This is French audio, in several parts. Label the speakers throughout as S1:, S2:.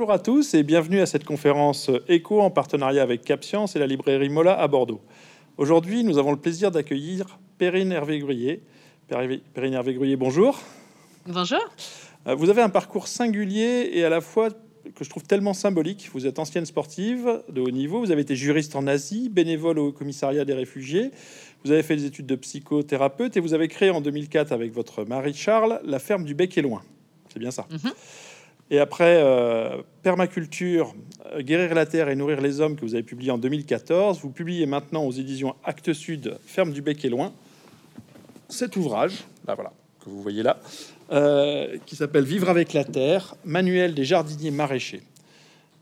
S1: Bonjour à tous et bienvenue à cette conférence éco en partenariat avec CapScience et la librairie Mola à Bordeaux. Aujourd'hui, nous avons le plaisir d'accueillir Perrine Hervé-Gruyer. Perrine Hervé-Gruyer, bonjour.
S2: Bonjour.
S1: Euh, vous avez un parcours singulier et à la fois que je trouve tellement symbolique. Vous êtes ancienne sportive de haut niveau, vous avez été juriste en Asie, bénévole au commissariat des réfugiés, vous avez fait des études de psychothérapeute et vous avez créé en 2004 avec votre mari Charles la ferme du Bec et Loin. C'est bien ça? Mhm. Et après euh, Permaculture, euh, Guérir la Terre et Nourrir les Hommes, que vous avez publié en 2014, vous publiez maintenant aux éditions Actes Sud, Ferme du Bec et Loin, cet ouvrage, là voilà, que vous voyez là, euh, qui s'appelle Vivre avec la Terre, Manuel des jardiniers maraîchers.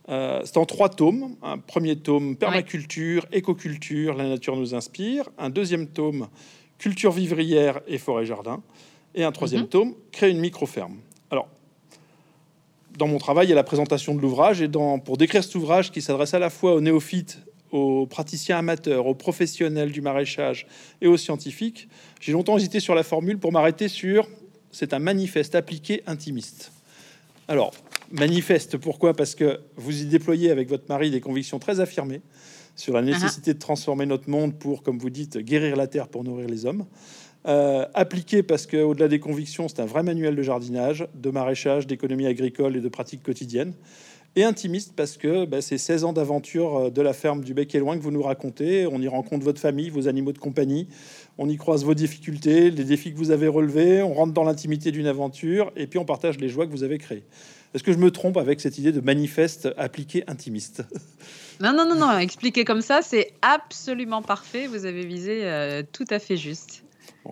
S1: c'est en trois tomes. Un premier tome, permaculture, écoculture, la nature nous inspire. Un deuxième tome, culture vivrière et forêt-jardin. Et un troisième mhm. tome, créer une micro-ferme dans mon travail, il y a la présentation de l'ouvrage. Et dans, pour décrire cet ouvrage qui s'adresse à la fois aux néophytes, aux praticiens amateurs, aux professionnels du maraîchage et aux scientifiques, j'ai longtemps hésité sur la formule pour m'arrêter sur c'est un manifeste appliqué intimiste. Alors, manifeste, pourquoi? Parce que vous y déployez avec votre mari des convictions très affirmées sur la nécessité de transformer notre monde pour, comme vous dites, guérir la terre pour nourrir les hommes. Euh, appliqué parce qu'au-delà des convictions, c'est un vrai manuel de jardinage, de maraîchage, d'économie agricole et de pratiques quotidiennes. Et intimiste parce que bah, c'est 16 ans d'aventure euh, de la ferme du Bec et Loin que vous nous racontez. On y rencontre votre famille, vos animaux de compagnie. On y croise vos difficultés, les défis que vous avez relevés. On rentre dans l'intimité d'une aventure et puis on partage les joies que vous avez créées. Est-ce que je me trompe avec cette idée de manifeste appliqué intimiste?
S2: Non, non, non, non. Expliqué comme ça, c'est absolument parfait. Vous avez visé euh, tout à fait juste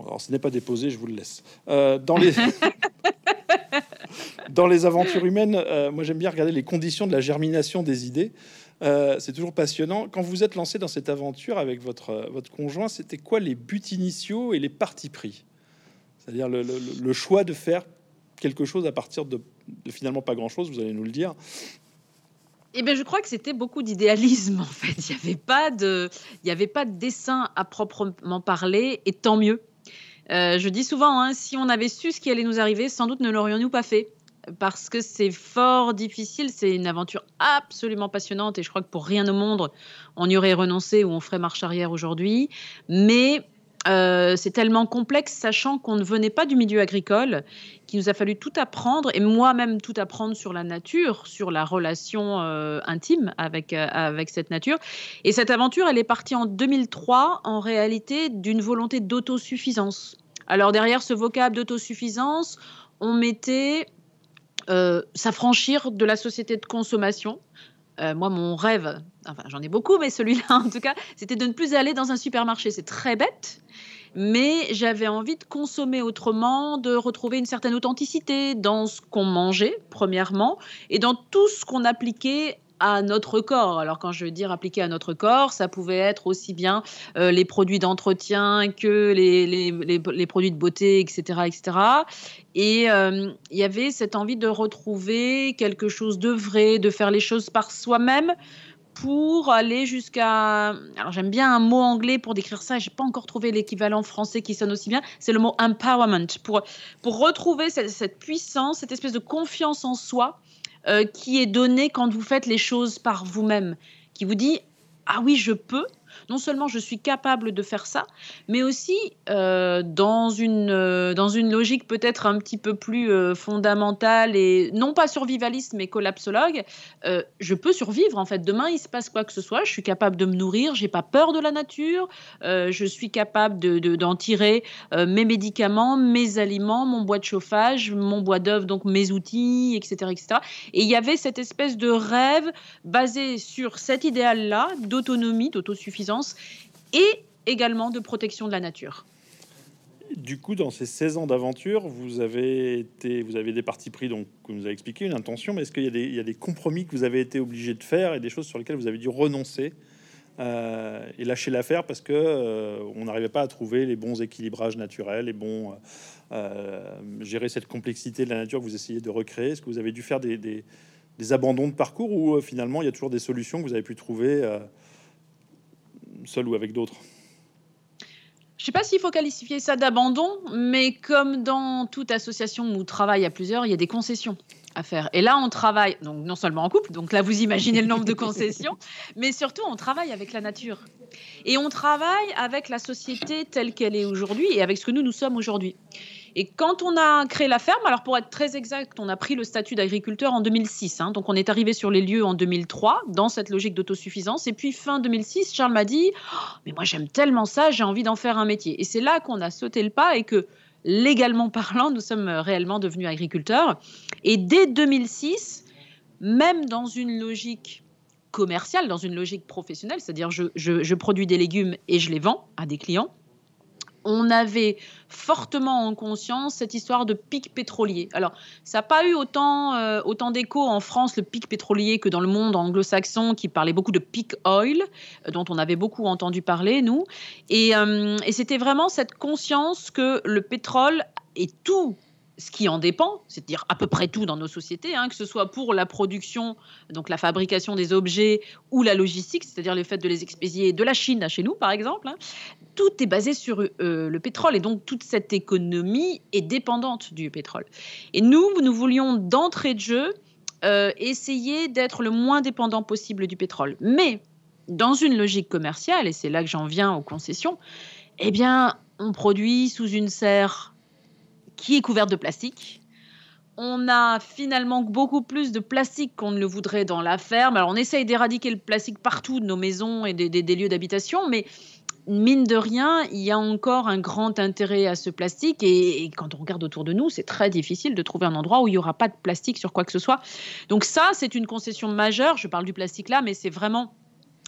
S1: alors ce n'est pas déposé, je vous le laisse. Euh, dans, les... dans les aventures humaines, euh, moi j'aime bien regarder les conditions de la germination des idées. Euh, c'est toujours passionnant. Quand vous êtes lancé dans cette aventure avec votre, votre conjoint, c'était quoi les buts initiaux et les partis pris? C'est-à-dire le, le, choix de faire quelque chose à partir de, de finalement pas grand-chose, vous allez nous le dire.
S2: Eh bien, je crois que c'était beaucoup d'idéalisme en fait. Il n'y avait pas de, il y avait pas de dessin à proprement parler, et tant mieux. Euh, je dis souvent, hein, si on avait su ce qui allait nous arriver, sans doute ne l'aurions-nous pas fait. Parce que c'est fort difficile, c'est une aventure absolument passionnante et je crois que pour rien au monde, on y aurait renoncé ou on ferait marche arrière aujourd'hui. Mais euh, c'est tellement complexe, sachant qu'on ne venait pas du milieu agricole, qu'il nous a fallu tout apprendre, et moi-même tout apprendre sur la nature, sur la relation euh, intime avec, avec cette nature. Et cette aventure, elle est partie en 2003, en réalité, d'une volonté d'autosuffisance. Alors derrière ce vocable d'autosuffisance, on mettait euh, s'affranchir de la société de consommation. Euh, moi, mon rêve, enfin j'en ai beaucoup, mais celui-là en tout cas, c'était de ne plus aller dans un supermarché. C'est très bête, mais j'avais envie de consommer autrement, de retrouver une certaine authenticité dans ce qu'on mangeait, premièrement, et dans tout ce qu'on appliquait à notre corps. Alors quand je veux dire appliquer à notre corps, ça pouvait être aussi bien euh, les produits d'entretien que les, les, produits de beauté, etc. etc. Et euh, il y avait cette envie de retrouver quelque chose de vrai, de faire les choses par soi-même pour aller jusqu'à... Alors j'aime bien un mot anglais pour décrire ça, j'ai pas encore trouvé l'équivalent français qui sonne aussi bien, c'est le mot empowerment, pour, pour retrouver cette, puissance, cette espèce de confiance en soi euh, qui est donné quand vous faites les choses par vous-même, qui vous dit ah oui, je peux, non seulement je suis capable de faire ça, mais aussi euh, dans, une, euh, dans une logique peut-être un petit peu plus euh, fondamentale et non pas survivaliste mais collapsologue, je peux survivre en fait. Demain il se passe quoi que ce soit, je suis capable de me nourrir, j'ai pas peur de la nature, je suis capable de, d'en tirer mes médicaments, mes aliments, mon bois de chauffage, mon bois d'œuvre, donc mes outils, etc., etc. Et il y avait cette espèce de rêve basé sur cet idéal-là d'autonomie, d'autosuffisance et également de protection de la nature.
S1: Du coup, dans ces 16 ans d'aventure, vous avez été, vous avez des partis pris, donc vous nous avez expliqué une intention, mais est-ce qu'il y, a des compromis que vous avez été obligé de faire et des choses sur lesquelles vous avez dû renoncer euh, et lâcher l'affaire parce que euh, on n'arrivait pas à trouver les bons équilibrages naturels, les bons euh, gérer cette complexité de la nature que vous essayez de recréer? Est-ce que vous avez dû faire des, des abandons de parcours ou finalement il y a toujours des solutions que vous avez pu trouver seul ou avec d'autres
S2: je ne sais pas s'il faut qualifier ça d'abandon, mais comme dans toute association ou travail à plusieurs, il y a des concessions. à faire. Et là, on travaille, donc non seulement en couple, donc là, vous imaginez le nombre de concessions, mais surtout, on travaille avec la nature. Et on travaille avec la société telle qu'elle est aujourd'hui et avec ce que nous, nous sommes aujourd'hui. Et quand on a créé la ferme, alors pour être très exact, on a pris le statut d'agriculteur en 2006. Hein. donc on est arrivé sur les lieux en 2003 dans cette logique d'autosuffisance. Et puis fin 2006, Charles m'a dit oh, Mais moi j'aime tellement ça, j'ai envie d'en faire un métier. Et c'est là qu'on a sauté le pas et que légalement parlant, nous sommes réellement devenus agriculteurs. Et dès 2006, même dans une logique commerciale, dans une logique professionnelle, c'est-à-dire je, je produis des légumes et je les vends à des clients, on avait fortement en conscience cette histoire de pic pétrolier. Alors, ça n'a pas eu autant, euh, autant d'écho en France, le pic pétrolier, que dans le monde anglo-saxon, qui parlait beaucoup de peak oil, euh, dont on avait beaucoup entendu parler, nous. Euh, et c'était vraiment cette conscience que le pétrole et tout ce qui en dépend, c'est-à-dire à peu près tout dans nos sociétés, hein, que ce soit pour la production, donc la fabrication des objets ou la logistique, c'est-à-dire le fait de les expédier de la Chine à chez nous, par exemple, hein, tout est basé sur euh, le pétrole et donc toute cette économie est dépendante du pétrole. Et nous, nous voulions d'entrée de jeu euh, essayer d'être le moins dépendant possible du pétrole. Mais dans une logique commerciale, et c'est là que j'en viens aux concessions, eh bien, on produit sous une serre qui est couverte de plastique. On a finalement beaucoup plus de plastique qu'on ne le voudrait dans la ferme. Alors on essaye d'éradiquer le plastique partout de nos maisons et des, lieux d'habitation, mais mine de rien, il y a encore un grand intérêt à ce plastique. Et, quand on regarde autour de nous, c'est très difficile de trouver un endroit où il n'y aura pas de plastique sur quoi que ce soit. Donc ça, c'est une concession majeure. Je parle du plastique là, mais c'est vraiment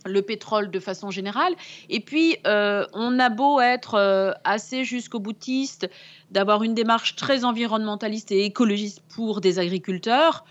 S2: le pétrole de façon générale. Et puis, euh, on a beau être euh, assez jusqu'au boutiste, d'avoir une démarche très environnementaliste et écologiste pour des agriculteurs,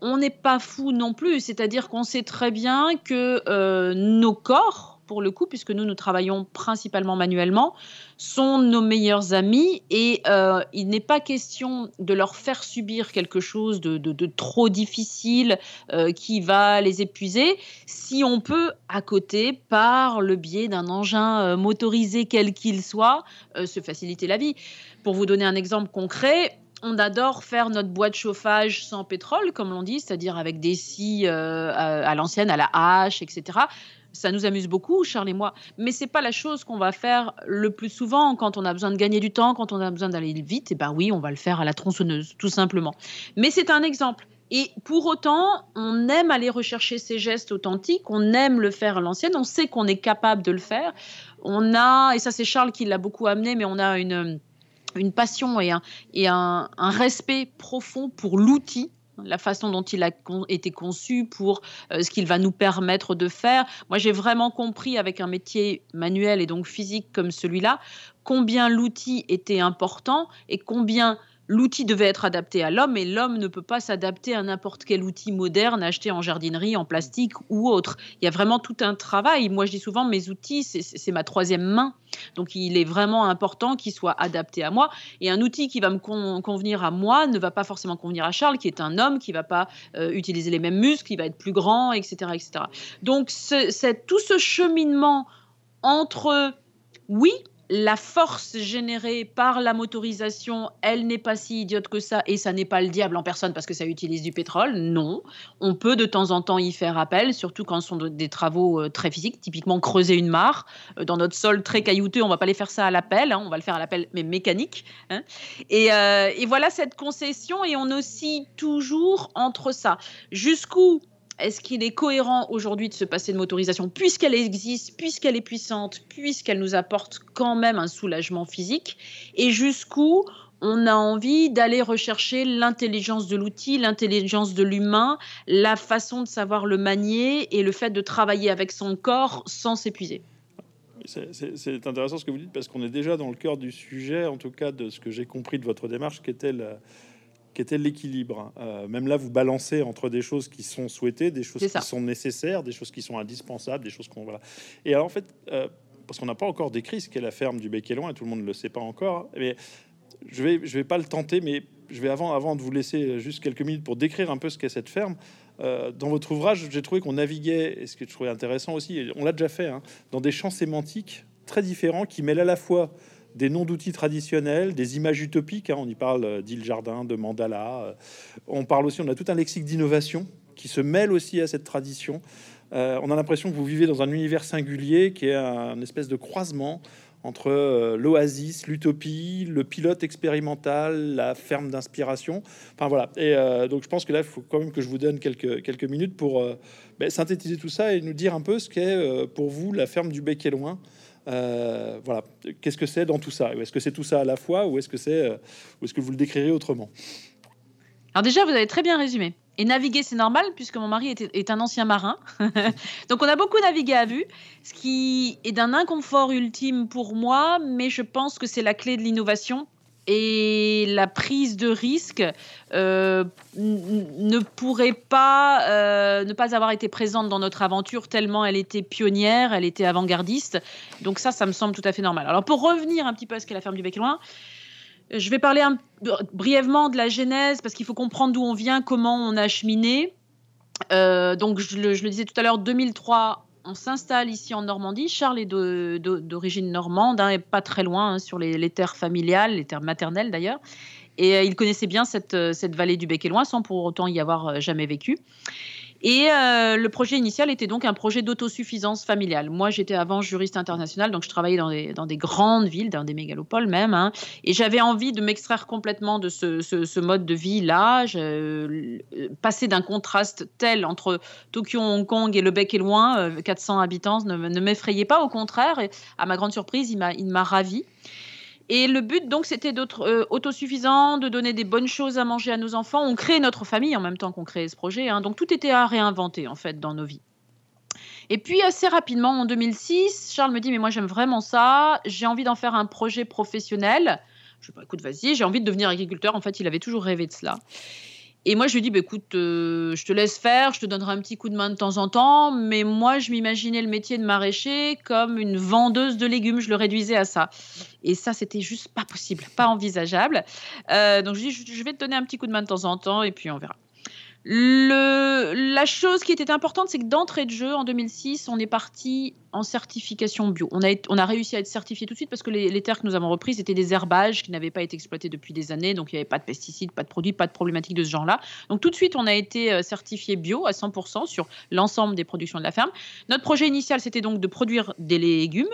S2: on n'est pas fou non plus. C'est-à-dire qu'on sait très bien que euh, nos corps, pour le coup, puisque nous, nous travaillons principalement manuellement, sont nos meilleurs amis et euh, il n'est pas question de leur faire subir quelque chose de, trop difficile euh, qui va les épuiser si on peut, à côté, par le biais d'un engin euh, motorisé quel qu'il soit, se faciliter la vie. Pour vous donner un exemple concret, on adore faire notre boîte chauffage sans pétrole, comme l'on dit, c'est-à-dire avec des scies à l'ancienne, à la hache, etc ça nous amuse beaucoup, Charles et moi, mais c'est pas la chose qu'on va faire le plus souvent quand on a besoin de gagner du temps, quand on a besoin d'aller vite. Et ben oui, on va le faire à la tronçonneuse, tout simplement. Mais c'est un exemple. Et pour autant, on aime aller rechercher ces gestes authentiques, on aime le faire à l'ancienne, on sait qu'on est capable de le faire. On a, et ça c'est Charles qui l'a beaucoup amené, mais on a une, une passion et et un respect profond pour l'outil la façon dont il a été conçu pour euh, ce qu'il va nous permettre de faire. Moi, j'ai vraiment compris avec un métier manuel et donc physique comme celui-là, combien l'outil était important et combien l'outil devait être adapté à l'homme et l'homme ne peut pas s'adapter à n'importe quel outil moderne acheté en jardinerie, en plastique ou autre. Il y a vraiment tout un travail. Moi, je dis souvent, mes outils, c'est ma troisième main. Donc, il est vraiment important qu'il soit adapté à moi. Et un outil qui va me convenir à moi ne va pas forcément convenir à Charles, qui est un homme, qui va pas euh, utiliser les mêmes muscles, qui va être plus grand, etc. etc. Donc, c'est tout ce cheminement entre, oui, la force générée par la motorisation, elle n'est pas si idiote que ça et ça n'est pas le diable en personne parce que ça utilise du pétrole. Non, on peut de temps en temps y faire appel, surtout quand ce sont des travaux euh, très physiques, typiquement creuser une mare. Euh, dans notre sol très caillouteux, on va pas les faire ça à l'appel, hein, on va le faire à l'appel mais mécanique. Hein. Euh, et voilà cette concession et on oscille toujours entre ça. Jusqu'où est-ce qu'il est cohérent aujourd'hui de se passer de motorisation puisqu'elle existe, puisqu'elle est puissante, puisqu'elle nous apporte quand même un soulagement physique Et jusqu'où on a envie d'aller rechercher l'intelligence de l'outil, l'intelligence de l'humain, la façon de savoir le manier et le fait de travailler avec son corps sans s'épuiser?
S1: C'est intéressant ce que vous dites parce qu'on est déjà dans le cœur du sujet, en tout cas de ce que j'ai compris de votre démarche, qui était la, qui était l'équilibre. Euh, même là, vous balancez entre des choses qui sont souhaitées, des choses qui sont nécessaires, des choses qui sont indispensables, des choses qu'on voilà. Et alors en fait, euh, parce qu'on n'a pas encore décrit ce qu'est la ferme du Bec et Loin, et tout le monde ne le sait pas encore. Mais je vais, je vais pas le tenter, mais je vais avant, avant de vous laisser juste quelques minutes pour décrire un peu ce qu'est cette ferme. Euh, dans votre ouvrage, j'ai trouvé qu'on naviguait, et ce que je trouvais intéressant aussi, on l'a déjà fait, hein, dans des champs sémantiques très différents qui mêlent à la fois des noms d'outils traditionnels, des images utopiques. Hein. on y parle d'île jardin, de mandala. On parle aussi, on a tout un lexique d'innovation qui se mêle aussi à cette tradition. on a l'impression que vous vivez dans un univers singulier qui est un espèce de croisement entre euh, l'oasis, l'utopie, le pilote expérimental, la ferme d'inspiration. Enfin voilà. Et euh, donc je pense que là, il faut quand même que je vous donne quelques, quelques minutes pour euh, ben, synthétiser tout ça et nous dire un peu ce qu'est pour vous la ferme du Bec et Loin. Voilà. Qu'est-ce que c'est dans tout ça? Est-ce que c'est tout ça à la fois ou est-ce que c'est ou est-ce que vous le décrirez autrement?
S2: Alors déjà, vous avez très bien résumé. Et naviguer, c'est normal puisque mon mari est, un ancien marin. Donc on a beaucoup navigué à vue, ce qui est d'un inconfort ultime pour moi, mais je pense que c'est la clé de l'innovation. Et la prise de risque euh, ne pourrait pas euh, ne pas avoir été présente dans notre aventure tellement elle était pionnière, elle était avant-gardiste. Donc ça, ça me semble tout à fait normal. Alors pour revenir un petit peu à ce qu'est la ferme du Bec Loin, je vais parler brièvement de la genèse parce qu'il faut comprendre d'où on vient, comment on a cheminé. Euh, donc, je le, disais tout à l'heure, 2003, on s'installe ici en Normandie. Charles est d'origine normande, hein, pas très loin hein, sur les, terres familiales, les terres maternelles d'ailleurs. Et euh, il connaissait bien cette, euh, cette vallée du Bec et Loin sans pour autant y avoir jamais vécu. Et euh, le projet initial était donc un projet d'autosuffisance familiale. Moi, j'étais avant juriste international, donc je travaillais dans des, grandes villes, dans des mégalopoles même, hein, et j'avais envie de m'extraire complètement de ce, mode de vie-là, euh, passer d'un contraste tel entre Tokyo, Hong Kong et le bec et loin, 400 euh, habitants, ne, ne m'effrayait pas, au contraire, et à ma grande surprise, il m'a ravi. Et le but, donc, c'était d'être euh, autosuffisant, de donner des bonnes choses à manger à nos enfants. On crée notre famille en même temps qu'on créait ce projet. Hein. Donc, tout était à réinventer, en fait, dans nos vies. Et puis, assez rapidement, en 2006, Charles me dit Mais moi, j'aime vraiment ça. J'ai envie d'en faire un projet professionnel. Je dis bah, Écoute, vas-y, j'ai envie de devenir agriculteur. En fait, il avait toujours rêvé de cela. Et moi, je lui dis, bah, écoute, euh, je te laisse faire, je te donnerai un petit coup de main de temps en temps, mais moi, je m'imaginais le métier de maraîcher comme une vendeuse de légumes, je le réduisais à ça. Et ça, c'était juste pas possible, pas envisageable. Euh, donc, je lui dis, je vais te donner un petit coup de main de temps en temps, et puis on verra. Le, la chose qui était importante, c'est que d'entrée de jeu, en 2006, on est parti en certification bio. On a, réussi à être certifié tout de suite parce que les, terres que nous avons reprises étaient des herbages qui n'avaient pas été exploités depuis des années, donc il n'y avait pas de pesticides, pas de produits, pas de problématiques de ce genre-là. Donc tout de suite, on a été euh, certifié bio à 100% sur l'ensemble des productions de la ferme. Notre projet initial, c'était donc de produire des légumes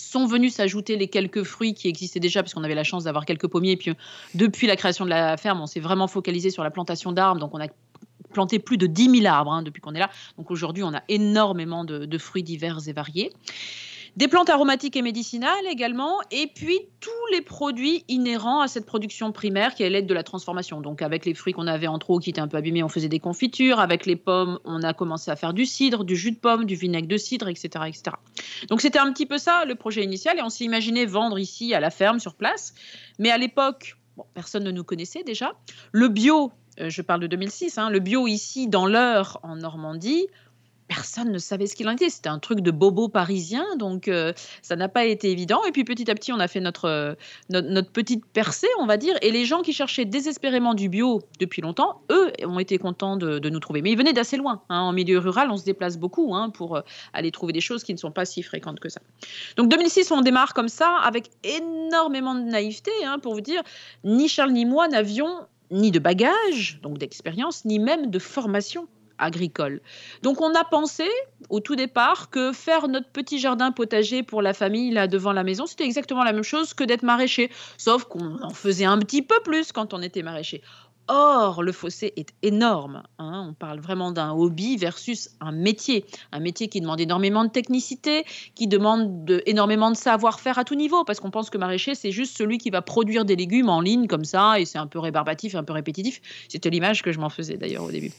S2: sont venus s'ajouter les quelques fruits qui existaient déjà, parce qu'on avait la chance d'avoir quelques pommiers. Et puis, depuis la création de la ferme, on s'est vraiment focalisé sur la plantation d'arbres. Donc, on a planté plus de 10 000 arbres hein, depuis qu'on est là. Donc, aujourd'hui, on a énormément de fruits divers et variés des plantes aromatiques et médicinales également, et puis tous les produits inhérents à cette production primaire qui est l'aide de la transformation. Donc avec les fruits qu'on avait en trop qui étaient un peu abîmés, on faisait des confitures. Avec les pommes, on a commencé à faire du cidre, du jus de pomme, du vinaigre de cidre, etc. etc. Donc c'était un petit peu ça le projet initial, et on s'est imaginé vendre ici à la ferme sur place. Mais à l'époque, personne ne nous connaissait déjà. Le bio, euh, je parle de 2006, hein, le bio ici dans l'heure en Normandie, personne ne savait ce qu'il en était. C'était un truc de bobo parisien, donc euh, ça n'a pas été évident. Et puis petit à petit, on a fait notre, euh, notre, petite percée, on va dire. Et les gens qui cherchaient désespérément du bio depuis longtemps, eux, ont été contents de, nous trouver. Mais ils venaient d'assez loin. Hein. En milieu rural, on se déplace beaucoup hein, pour euh, aller trouver des choses qui ne sont pas si fréquentes que ça. Donc 2006, on démarre comme ça, avec énormément de naïveté, hein, pour vous dire, ni Charles ni moi n'avions ni de bagages, donc d'expérience, ni même de formation agricole. Donc on a pensé au tout départ que faire notre petit jardin potager pour la famille là devant la maison, c'était exactement la même chose que d'être maraîcher, sauf qu'on en faisait un petit peu plus quand on était maraîcher. Or, le fossé est énorme. Hein. On parle vraiment d'un hobby versus un métier. Un métier qui demande énormément de technicité, qui demande énormément de savoir-faire à tout niveau, parce qu'on pense que maraîcher, c'est juste celui qui va produire des légumes en ligne comme ça, et c'est un peu rébarbatif, un peu répétitif. C'était l'image que je m'en faisais d'ailleurs au début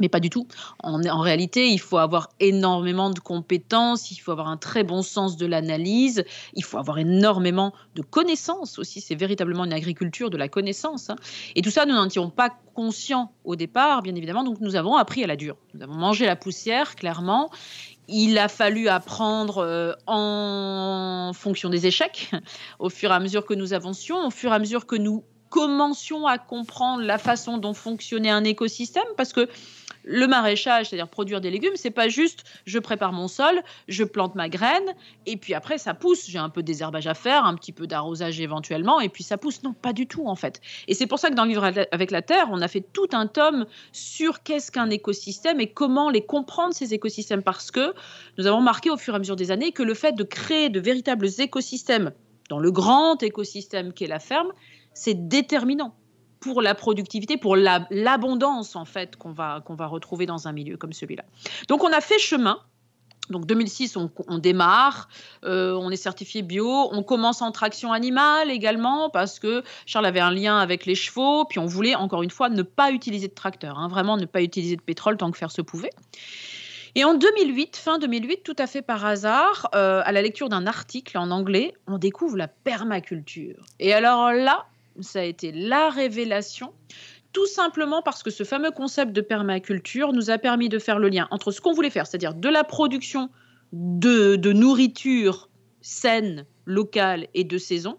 S2: mais pas du tout. En, réalité, il faut avoir énormément de compétences, il faut avoir un très bon sens de l'analyse, il faut avoir énormément de connaissances aussi. C'est véritablement une agriculture de la connaissance. Hein. Et tout ça, nous n'en étions pas conscients au départ, bien évidemment. Donc, nous avons appris à la dure. Nous avons mangé la poussière, clairement. Il a fallu apprendre euh, en fonction des échecs, au fur et à mesure que nous avancions, au fur et à mesure que nous commencions à comprendre la façon dont fonctionnait un écosystème, parce que Le maraîchage, c'est-à-dire produire des légumes, c'est pas juste je prépare mon sol, je plante ma graine et puis après ça pousse. J'ai un peu désherbage à faire, un petit peu d'arrosage éventuellement et puis ça pousse. Non, pas du tout en fait. Et c'est pour ça que dans le livre avec la terre, on a fait tout un tome sur qu'est-ce qu'un écosystème et comment les comprendre ces écosystèmes parce que nous avons marqué au fur et à mesure des années que le fait de créer de véritables écosystèmes dans le grand écosystème qu'est la ferme, c'est déterminant pour la productivité, pour l'abondance en fait qu'on va, qu'on va retrouver dans un milieu comme celui-là. Donc on a fait chemin. Donc 2006, on, démarre, euh, on est certifié bio, on commence en traction animale également parce que Charles avait un lien avec les chevaux, puis on voulait encore une fois ne pas utiliser de tracteur, hein, vraiment ne pas utiliser de pétrole tant que faire se pouvait. Et en 2008, fin 2008, tout à fait par hasard, euh, à la lecture d'un article en anglais, on découvre la permaculture. Et alors là, ça a été la révélation, tout simplement parce que ce fameux concept de permaculture nous a permis de faire le lien entre ce qu'on voulait faire, c'est-à-dire de la production de, nourriture saine, locale et de saison,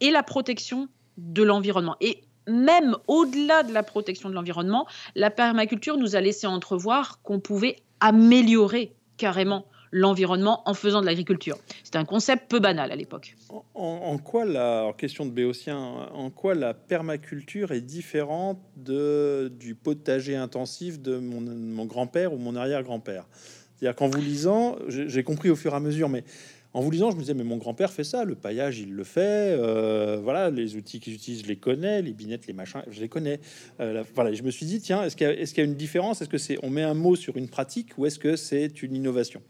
S2: et la protection de l'environnement. Et même au-delà de la protection de l'environnement, la permaculture nous a laissé entrevoir qu'on pouvait améliorer carrément l'environnement en faisant de l'agriculture. C'était un concept peu banal à l'époque.
S1: En, quoi la question de Béotien, en quoi la permaculture est différente de, du potager intensif de mon, mon grand-père ou mon arrière-grand-père? C'est-à-dire qu'en vous lisant, j'ai compris au fur et à mesure, mais en vous lisant, je me disais, mais mon grand-père fait ça, le paillage, il le fait. Euh, voilà, les outils qu'ils utilisent, je les connais, les binettes, les machins, je les connais. Euh, voilà, je me suis dit, tiens, est-ce qu'il y, a une différence? Est-ce que c'est on met un mot sur une pratique ou est-ce que c'est une innovation?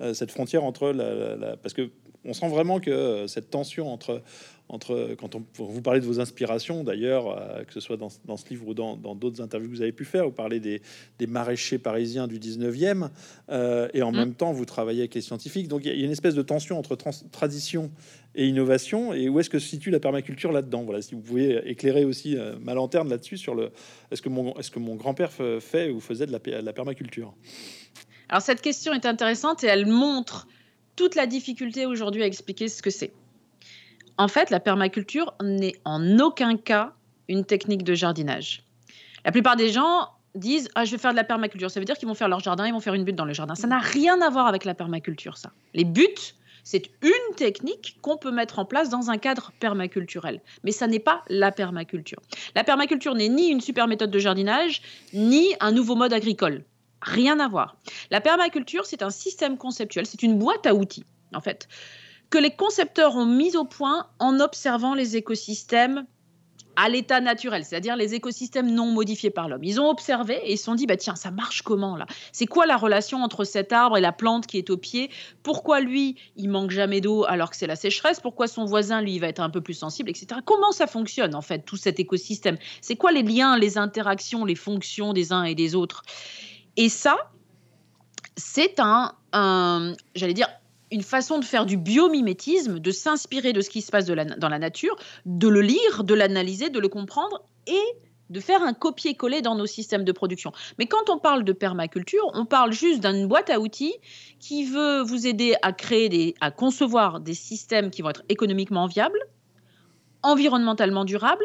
S1: Euh, Cette frontière entre la, parce que on sent vraiment que cette tension entre entre quand on vous parlez de vos inspirations d'ailleurs, euh, que ce soit dans, dans, ce livre ou dans d'autres interviews que vous avez pu faire, vous parlez des, des maraîchers parisiens du 19e euh, et en mmh. même temps vous travaillez avec les scientifiques. Donc il y, a une espèce de tension entre tradition et innovation. Et où est-ce que se situe la permaculture là-dedans? Voilà, si vous pouvez éclairer aussi euh, ma lanterne là-dessus sur le est-ce que mon est-ce que mon grand-père fait ou faisait de la, de la permaculture?
S2: Alors cette question est intéressante et elle montre toute la difficulté aujourd'hui à expliquer ce que c'est. En fait, la permaculture n'est en aucun cas une technique de jardinage. La plupart des gens disent ah je vais faire de la permaculture, ça veut dire qu'ils vont faire leur jardin, ils vont faire une butte dans le jardin. Ça n'a rien à voir avec la permaculture ça. Les buttes, c'est une technique qu'on peut mettre en place dans un cadre permaculturel, mais ça n'est pas la permaculture. La permaculture n'est ni une super méthode de jardinage, ni un nouveau mode agricole. Rien à voir. La permaculture, c'est un système conceptuel, c'est une boîte à outils en fait que les concepteurs ont mis au point en observant les écosystèmes à l'état naturel, c'est-à-dire les écosystèmes non modifiés par l'homme. Ils ont observé et ils se sont dit, bah tiens, ça marche comment là? C'est quoi la relation entre cet arbre et la plante qui est au pied? Pourquoi lui, il manque jamais d'eau alors que c'est la sécheresse? Pourquoi son voisin, lui, va être un peu plus sensible, etc. Comment ça fonctionne en fait, tout cet écosystème? C'est quoi les liens, les interactions, les fonctions des uns et des autres? Et ça, c'est un, un j'allais dire, une façon de faire du biomimétisme, de s'inspirer de ce qui se passe dans la nature, de le lire, de l'analyser, de le comprendre et de faire un copier-coller dans nos systèmes de production. Mais quand on parle de permaculture, on parle juste d'une boîte à outils qui veut vous aider à créer à concevoir des systèmes qui vont être économiquement viables, environnementalement durables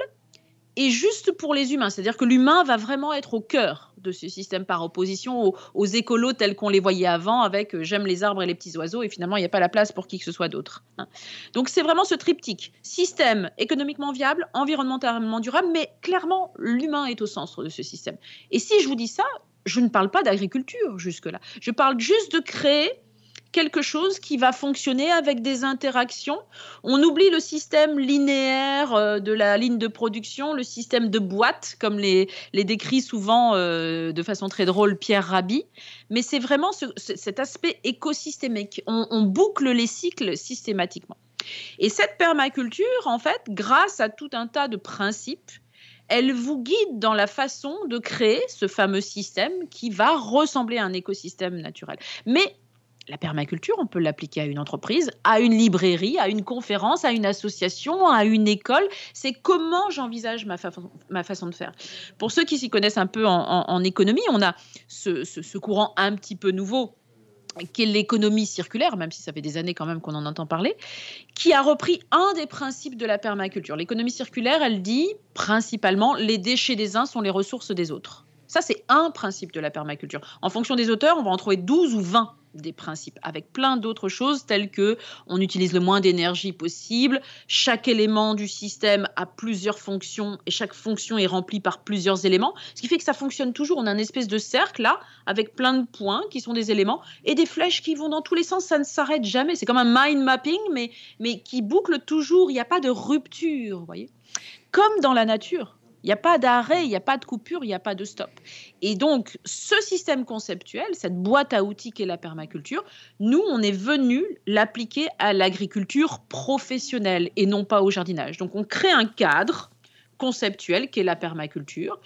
S2: et juste pour les humains. C'est-à-dire que l'humain va vraiment être au cœur de ce système par opposition aux, écolos tels qu'on les voyait avant avec euh, j'aime les arbres et les petits oiseaux et finalement il n'y a pas la place pour qui que ce soit d'autre. Hein. Donc c'est vraiment ce triptyque. Système économiquement viable, environnementalement durable, mais clairement l'humain est au centre de ce système. Et si je vous dis ça, je ne parle pas d'agriculture jusque-là. Je parle juste de créer quelque chose qui va fonctionner avec des interactions. On oublie le système linéaire euh, de la ligne de production, le système de boîte, comme les, les décrit souvent euh, de façon très drôle Pierre Rabhi. Mais c'est vraiment cet aspect écosystémique. On, on boucle les cycles systématiquement. Et cette permaculture, en fait, grâce à tout un tas de principes, elle vous guide dans la façon de créer ce fameux système qui va ressembler à un écosystème naturel. Mais la permaculture, on peut l'appliquer à une entreprise, à une librairie, à une conférence, à une association, à une école. C'est comment j'envisage ma, façon de faire. Pour ceux qui s'y connaissent un peu en, économie, on a ce, courant un petit peu nouveau qui est l'économie circulaire, même si ça fait des années quand même qu'on en entend parler, qui a repris un des principes de la permaculture. L'économie circulaire, elle dit principalement les déchets des uns sont les ressources des autres. Ça, c'est un principe de la permaculture. En fonction des auteurs, on va en trouver 12 ou 20 des principes, avec plein d'autres choses telles que on utilise le moins d'énergie possible, chaque élément du système a plusieurs fonctions et chaque fonction est remplie par plusieurs éléments, ce qui fait que ça fonctionne toujours. On a une espèce de cercle là, avec plein de points qui sont des éléments et des flèches qui vont dans tous les sens, ça ne s'arrête jamais. C'est comme un mind mapping, mais, mais qui boucle toujours, il n'y a pas de rupture, voyez Comme dans la nature. Il n'y a pas d'arrêt, il n'y a pas de coupure, il n'y a pas de stop. Et donc, ce système conceptuel, cette boîte à outils qu'est la permaculture, nous, on est venu l'appliquer à l'agriculture professionnelle et non pas au jardinage. Donc, on crée un cadre conceptuel qu'est la permaculture.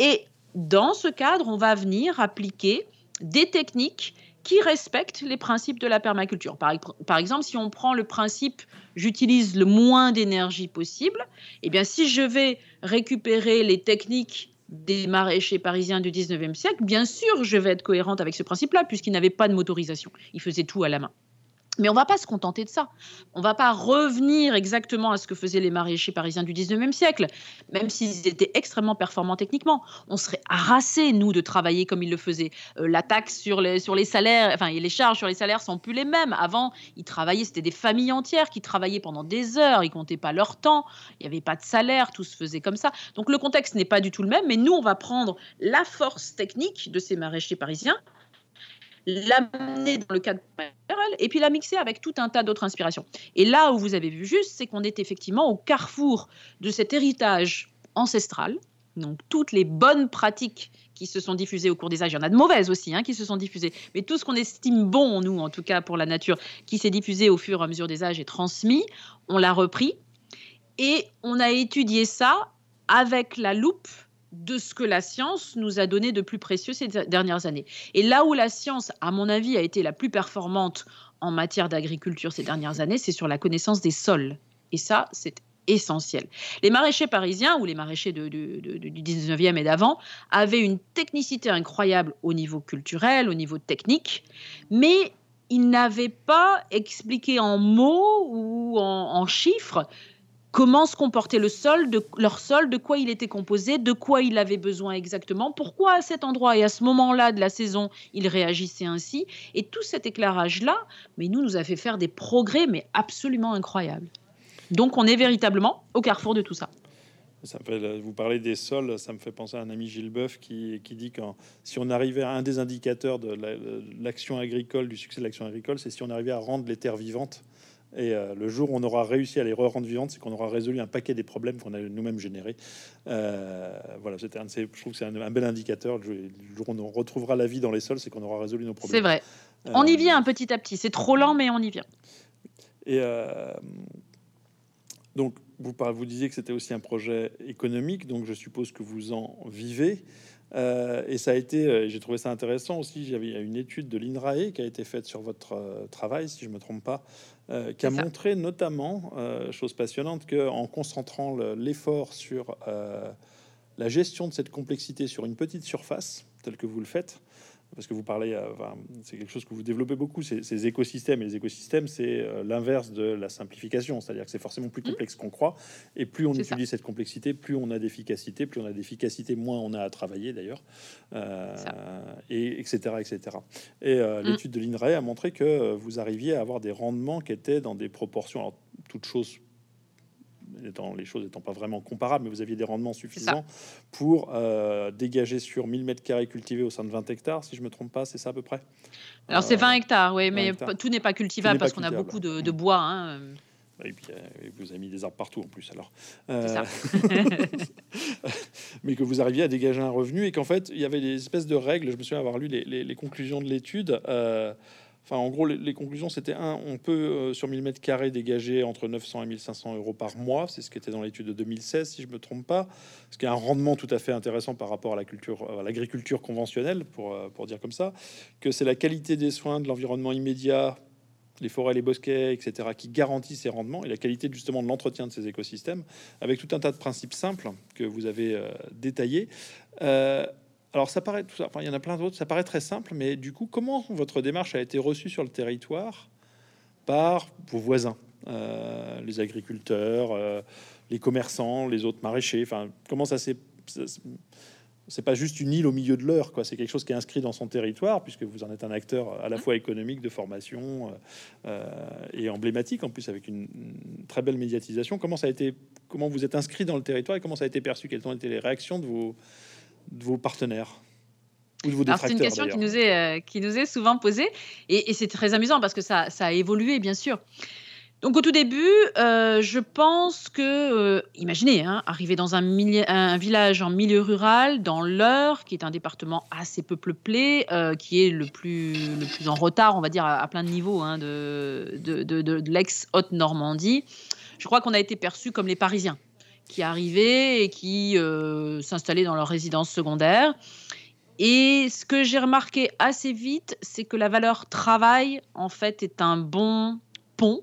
S2: Et dans ce cadre, on va venir appliquer des techniques qui respectent les principes de la permaculture. Par, exemple, si on prend le principe j'utilise le moins d'énergie possible, eh bien, si je vais récupérer les techniques des maraîchers parisiens du 19e siècle, bien sûr, je vais être cohérente avec ce principe-là, puisqu'ils n'avaient pas de motorisation. Ils faisaient tout à la main. Mais on ne va pas se contenter de ça. On ne va pas revenir exactement à ce que faisaient les maraîchers parisiens du 19e siècle, même s'ils étaient extrêmement performants techniquement. On serait harassés, nous, de travailler comme ils le faisaient. Euh, la taxe sur les, sur les salaires, enfin, les charges sur les salaires sont plus les mêmes. Avant, ils travaillaient, c'était des familles entières qui travaillaient pendant des heures, ils comptaient pas leur temps, il n'y avait pas de salaire, tout se faisait comme ça. Donc le contexte n'est pas du tout le même, mais nous, on va prendre la force technique de ces maraîchers parisiens l'amener dans le cadre et puis la mixer avec tout un tas d'autres inspirations. Et là où vous avez vu juste, c'est qu'on est effectivement au carrefour de cet héritage ancestral, donc toutes les bonnes pratiques qui se sont diffusées au cours des âges, il y en a de mauvaises aussi hein, qui se sont diffusées, mais tout ce qu'on estime bon, nous en tout cas pour la nature, qui s'est diffusé au fur et à mesure des âges et transmis, on l'a repris. Et on a étudié ça avec la loupe de ce que la science nous a donné de plus précieux ces dernières années. Et là où la science, à mon avis, a été la plus performante en matière d'agriculture ces dernières années, c'est sur la connaissance des sols. Et ça, c'est essentiel. Les maraîchers parisiens ou les maraîchers du 19e et d'avant avaient une technicité incroyable au niveau culturel, au niveau technique, mais ils n'avaient pas expliqué en mots ou en chiffres comment se comportait le sol, de, leur sol, de quoi il était composé, de quoi il avait besoin exactement, pourquoi à cet endroit et à ce moment-là de la saison il réagissait ainsi. Et tout cet éclairage-là, mais nous, nous a fait faire des progrès, mais absolument incroyables. Donc on est véritablement au carrefour de tout ça.
S1: Ça vous parlez des sols, ça me fait penser à un ami Gilles Boeuf qui, qui dit que si on arrivait à un des indicateurs de l'action agricole, du succès de l'action agricole, c'est si on arrivait à rendre les terres vivantes et euh, le jour où on aura réussi à les rendre vivantes, c'est qu'on aura résolu un paquet des problèmes qu'on a nous-mêmes générés. Euh, voilà, c'était un de ces, je trouve que c'est un, bel indicateur. Le jour où on retrouvera la vie dans les sols, c'est qu'on aura résolu nos problèmes.
S2: C'est vrai. on y vient petit à petit. C'est trop lent, mais on y vient.
S1: Et euh, donc, vous, vous disiez que c'était aussi un projet économique, donc je suppose que vous en vivez. Euh, et ça a été, euh, j'ai trouvé ça intéressant aussi. J'avais une étude de l'INRAE qui a été faite sur votre euh, travail, si je me trompe pas, qui a montré notamment, chose passionnante, que en concentrant l'effort sur la gestion de cette complexité sur une petite surface, telle que vous le faites, parce que vous parlez, euh, c'est quelque chose que vous développez beaucoup, ces, écosystèmes. Et les écosystèmes, c'est euh, l'inverse de la simplification, c'est-à-dire que c'est forcément plus mmh. complexe qu'on croit. Et plus on utilise cette complexité, plus on a d'efficacité, plus on a d'efficacité, moins on a à travailler d'ailleurs, euh, et etc. etc. Et mmh. l'étude de l'INRAE a montré que vous arriviez à avoir des rendements qui étaient dans des proportions, alors toutes choses les choses n'étant pas vraiment comparables, mais vous aviez des rendements suffisants pour euh, dégager sur 1000 mètres carrés cultivés au sein de 20 hectares, si je me trompe pas, c'est ça à peu près?
S2: Alors c'est 20 euh, hectares, oui, mais tout n'est pas cultivable parce qu'on a beaucoup de, mm. bois. Hein.
S1: Et puis euh, vous avez mis des arbres partout en plus alors. mais que vous arriviez à dégager un revenu et qu'en fait il y avait des espèces de règles. Je me souviens avoir lu les, les conclusions de l'étude. Enfin, en gros, les, conclusions, c'était un, on peut euh, sur 1000 mètres carrés dégager entre 900 et 1500 euros par mois. C'est ce qui était dans l'étude de 2016, si je me trompe pas. Ce qui est un rendement tout à fait intéressant par rapport à la culture, à l'agriculture conventionnelle, pour, euh, pour dire comme ça. Que c'est la qualité des soins, de l'environnement immédiat, les forêts, les bosquets, etc., qui garantissent ces rendements et la qualité justement de l'entretien de ces écosystèmes, avec tout un tas de principes simples que vous avez euh, détaillés. Alors ça paraît tout ça, enfin, il y en a plein d'autres, ça paraît très simple, mais du coup, comment votre démarche a été reçue sur le territoire par vos voisins, euh, les agriculteurs, euh, les commerçants, les autres maraîchers? Enfin, comment ça s'est c'est pas juste une île au milieu de l'heure, quoi. C'est quelque chose qui est inscrit dans son territoire, puisque vous en êtes un acteur à la fois économique, de formation euh, et emblématique en plus avec une, très belle médiatisation. Comment ça a été, comment vous êtes inscrit dans le territoire et comment ça a été perçu? Quelles ont été les réactions de vos, de vos partenaires
S2: c'est une question qui nous, est, euh, qui nous est souvent posée et, c'est très amusant parce que ça, ça a évolué, bien sûr. Donc au tout début, euh, je pense que, euh, imaginez, hein, arriver dans un, un, village en milieu rural, dans l'Eure, qui est un département assez peu peuplé, qui est le plus, le plus en retard, on va dire, à, plein de niveaux hein, de, de, de, de l'ex-Haute-Normandie, je crois qu'on a été perçus comme les Parisiens qui arrivaient et qui s'installaient dans leur résidence secondaire. Et ce que j'ai remarqué assez vite, c'est que la valeur travail, en fait, est un bon pont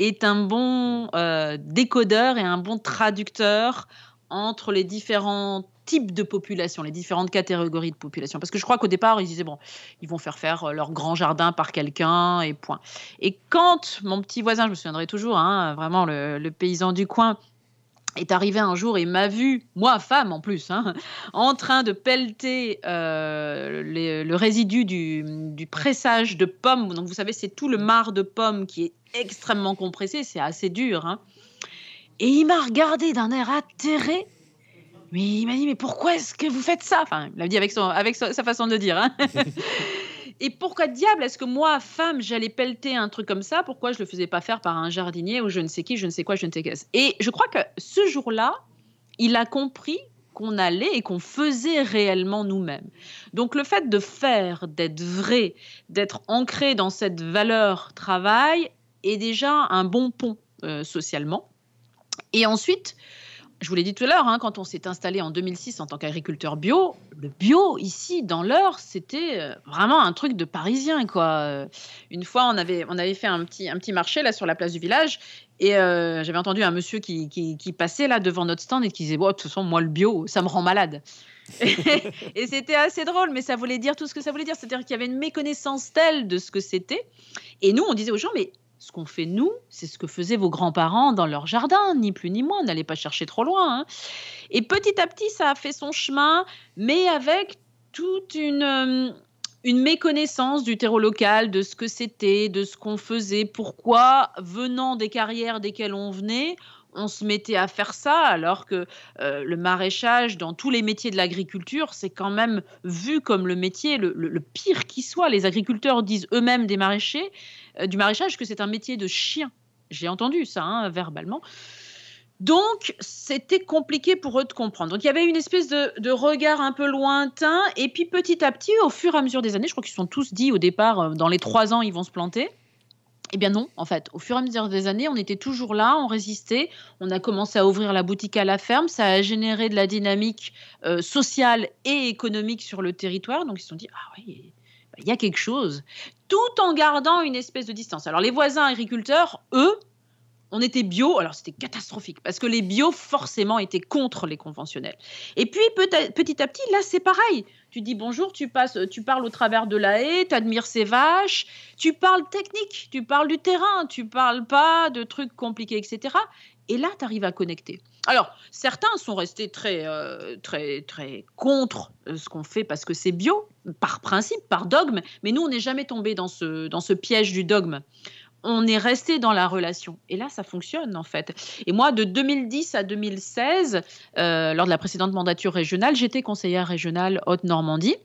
S2: est un bon euh, décodeur et un bon traducteur entre les différents types de population, les différentes catégories de population. Parce que je crois qu'au départ, ils disaient, bon, ils vont faire faire euh, leur grand jardin par quelqu'un et point. Et quand mon petit voisin, je me souviendrai toujours, hein, vraiment le, paysan du coin, est arrivé un jour et m'a vu, moi femme en plus, hein, en train de pelleter euh, le résidu du, du, pressage de pommes. Donc vous savez, c'est tout le marc de pommes qui est extrêmement compressé, c'est assez dur. Hein. Et il m'a regardé d'un air atterré. Mais il m'a dit, mais pourquoi est-ce que vous faites ça? Enfin, il l'a dit avec, son, avec sa façon de dire. Hein. Et pourquoi diable est-ce que moi, femme, j'allais pelleter un truc comme ça? Pourquoi je le faisais pas faire par un jardinier ou je ne sais qui, je ne sais quoi, je ne sais quoi Et je crois que ce jour-là, il a compris qu'on allait et qu'on faisait réellement nous-mêmes. Donc le fait de faire, d'être vrai, d'être ancré dans cette valeur travail est déjà un bon pont euh, socialement. Et ensuite, je vous l'ai dit tout à l'heure, hein, quand on s'est installé en 2006 en tant qu'agriculteur bio, le bio ici dans l'heure, c'était euh, vraiment un truc de parisien quoi. Euh, une fois, on avait on avait fait un petit un petit marché là sur la place du village et j'avais entendu un monsieur qui, qui, passait là devant notre stand et qui disait bon de toute façon moi le bio ça me rend malade. et c'était assez drôle, mais ça voulait dire tout ce que ça voulait dire, c'est-à-dire qu'il y avait une méconnaissance telle de ce que c'était. Et nous, on disait aux gens mais ce qu'on fait nous, c'est ce que faisaient vos grands-parents dans leur jardin, ni plus ni moins. N'allez pas chercher trop loin. Hein. Et petit à petit, ça a fait son chemin, mais avec toute une, euh, une méconnaissance du terreau local, de ce que c'était, de ce qu'on faisait, pourquoi, venant des carrières desquelles on venait, on se mettait à faire ça, alors que euh, le maraîchage, dans tous les métiers de l'agriculture, c'est quand même vu comme le métier le pire qui soit. Les agriculteurs disent eux-mêmes des maraîchers, euh, du maraîchage que c'est un métier de chien. J'ai entendu ça hein, verbalement. Donc, c'était compliqué pour eux de comprendre. Donc, il y avait une espèce de, regard un peu lointain. Et puis, petit à petit, au fur et à mesure des années, je crois qu'ils se sont tous dit au départ, euh, dans les trois ans, ils vont se planter. Eh bien non, en fait, au fur et à mesure des années, on était toujours là, on résistait, on a commencé à ouvrir la boutique à la ferme, ça a généré de la dynamique euh, sociale et économique sur le territoire. Donc ils se sont dit, ah oui, il y a quelque chose, tout en gardant une espèce de distance. Alors les voisins agriculteurs, eux, on était bio, alors c'était catastrophique, parce que les bio, forcément, étaient contre les conventionnels. Et puis, petit à petit, là, c'est pareil. Tu dis bonjour, tu, passes, tu parles au travers de la haie, tu admires ces vaches, tu parles technique, tu parles du terrain, tu parles pas de trucs compliqués, etc. Et là, tu arrives à connecter. Alors, certains sont restés très, euh, très, très contre euh, ce qu'on fait parce que c'est bio, par principe, par dogme. Mais nous, on n'est jamais tombé dans ce, dans ce piège du dogme. On est resté dans la relation. Et là, ça fonctionne, en fait. Et moi, de 2010 à 2016, euh, lors de la précédente mandature régionale, j'étais conseillère régionale Haute-Normandie.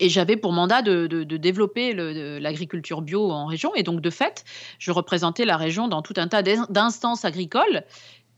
S2: Et j'avais pour mandat de, développer l'agriculture bio en région. Et donc, de fait, je représentais la région dans tout un tas d'instances agricoles.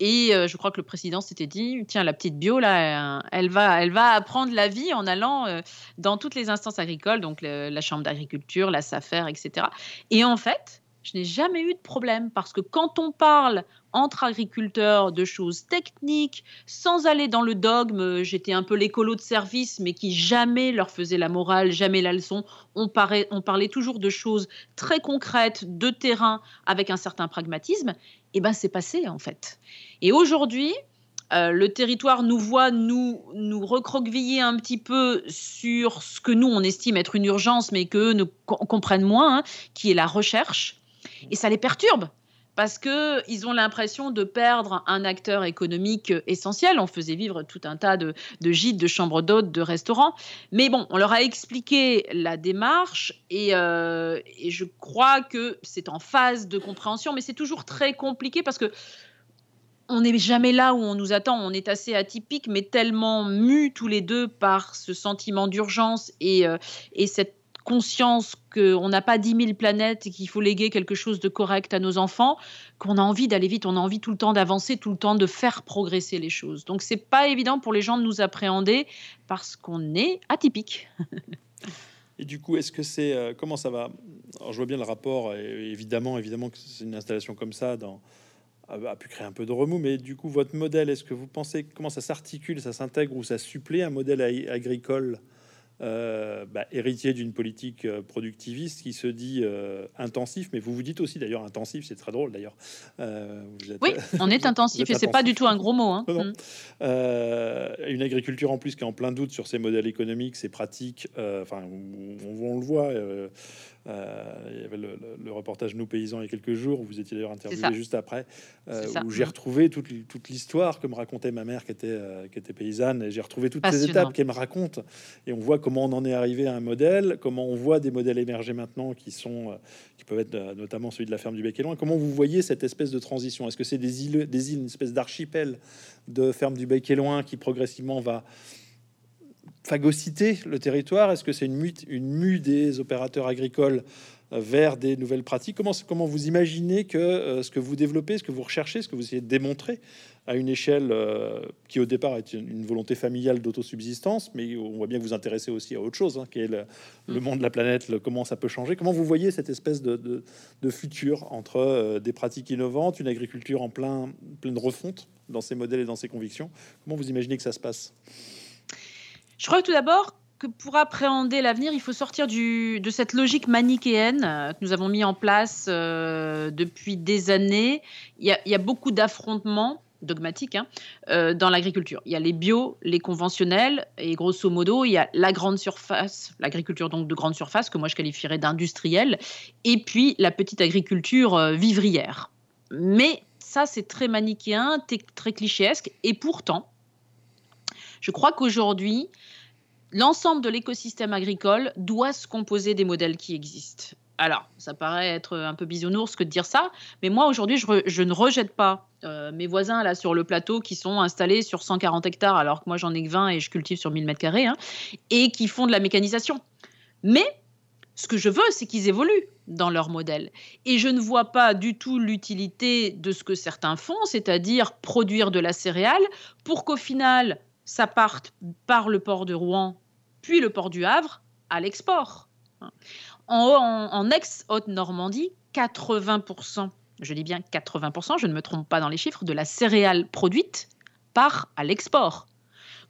S2: Et euh, je crois que le président s'était dit, tiens, la petite bio, là, elle va, elle va apprendre la vie en allant euh, dans toutes les instances agricoles, donc la chambre d'agriculture, la SAFER, etc. Et en fait, je n'ai jamais eu de problème parce que quand on parle entre agriculteurs de choses techniques, sans aller dans le dogme, j'étais un peu l'écolo de service, mais qui jamais leur faisait la morale, jamais la leçon. On parlait, toujours de choses très concrètes, de terrain, avec un certain pragmatisme. Et ben c'est passé en fait. Et aujourd'hui, euh, le territoire nous voit nous, nous recroqueviller un petit peu sur ce que nous, on estime être une urgence, mais qu'eux ne comprennent moins, hein, qui est la recherche. Et ça les perturbe parce qu'ils ont l'impression de perdre un acteur économique essentiel. On faisait vivre tout un tas de, gîtes, de chambres d'hôtes, de restaurants. Mais bon, on leur a expliqué la démarche et, euh, et je crois que c'est en phase de compréhension, mais c'est toujours très compliqué parce que on n'est jamais là où on nous attend. On est assez atypique, mais tellement mus tous les deux par ce sentiment d'urgence et, euh, et cette conscience qu'on n'a pas 10 000 planètes et qu'il faut léguer quelque chose de correct à nos enfants, qu'on a envie d'aller vite, on a envie tout le temps d'avancer, tout le temps de faire progresser les choses. Donc c'est pas évident pour les gens de nous appréhender parce qu'on est atypique.
S1: et du coup, est-ce que c'est euh, comment ça va? Alors je vois bien le rapport, évidemment, évidemment que c'est une installation comme ça dans a pu créer un peu de remous, mais du coup, votre modèle, est-ce que vous pensez comment ça s'articule, ça s'intègre ou ça supplée un modèle agricole? Euh, bah, héritier d'une politique euh, productiviste qui se dit euh, intensif, mais vous vous dites aussi d'ailleurs intensif, c'est très drôle d'ailleurs.
S2: oui, on est intensif et c'est pas du tout un gros mot. Hein.
S1: Mm. une agriculture en plus qui est en plein doute sur ses modèles économiques, ses pratiques. Enfin, on, on, le voit. Il y avait le, reportage Nous paysans il y a quelques jours, où vous étiez d'ailleurs interviewé juste après, où j'ai retrouvé toute, toute l'histoire que me racontait ma mère qui était, qui était paysanne, et j'ai retrouvé toutes ces étapes qu'elle me raconte. Et on voit comment on en est arrivé à un modèle, comment on voit des modèles émerger maintenant qui sont qui peuvent être notamment celui de la ferme du Bec et Loin. Comment vous voyez cette espèce de transition? Est-ce que c'est des îles, des îles, une espèce d'archipel de ferme du Bec et Loin qui progressivement va phagocyter le territoire? Est-ce que c'est une mue, une mue des opérateurs agricoles euh, vers des nouvelles pratiques comment, vous imaginez que euh, ce que vous développez, ce que vous recherchez, ce que vous essayez de démontrer à une échelle euh, qui au départ est une, volonté familiale d'autosubsistance, mais on voit bien que vous intéressez aussi à autre chose, hein, qui est le, mm. monde de la planète, le, comment ça peut changer. Comment vous voyez cette espèce de, futur entre des pratiques innovantes, une agriculture en plein, pleine refonte dans ses modèles et dans ses convictions? Comment vous imaginez que ça se passe?
S2: Je crois tout d'abord que pour appréhender l'avenir, il faut sortir de cette logique manichéenne euh, que nous avons mis en place euh, depuis des années. Il y a, beaucoup d'affrontements dogmatiques hein, euh, dans l'agriculture. Il y a les bio, les conventionnels, et grosso modo, il y a la grande surface, l'agriculture donc de grande surface, que moi je qualifierais d'industrielle, et puis la petite agriculture vivrière. Mais ça, c'est très manichéen, très clichéesque, et pourtant, je crois qu'aujourd'hui, l'ensemble de l'écosystème agricole doit se composer des modèles qui existent. Alors, ça paraît être un peu bisounours que de dire ça, mais moi aujourd'hui, je, ne rejette pas euh, mes voisins là sur le plateau qui sont installés sur 140 hectares, alors que moi j'en ai que 20 et je cultive sur 1000 mètres carrés, hein, et qui font de la mécanisation. Mais ce que je veux, c'est qu'ils évoluent dans leur modèle. Et je ne vois pas du tout l'utilité de ce que certains font, c'est-à-dire produire de la céréale pour qu'au final, ça parte par le port de Rouen, puis le port du Havre, à l'export. En, ex-Haute-Normandie, 80%, je dis bien 80%, je ne me trompe pas dans les chiffres, de la céréale produite part à l'export.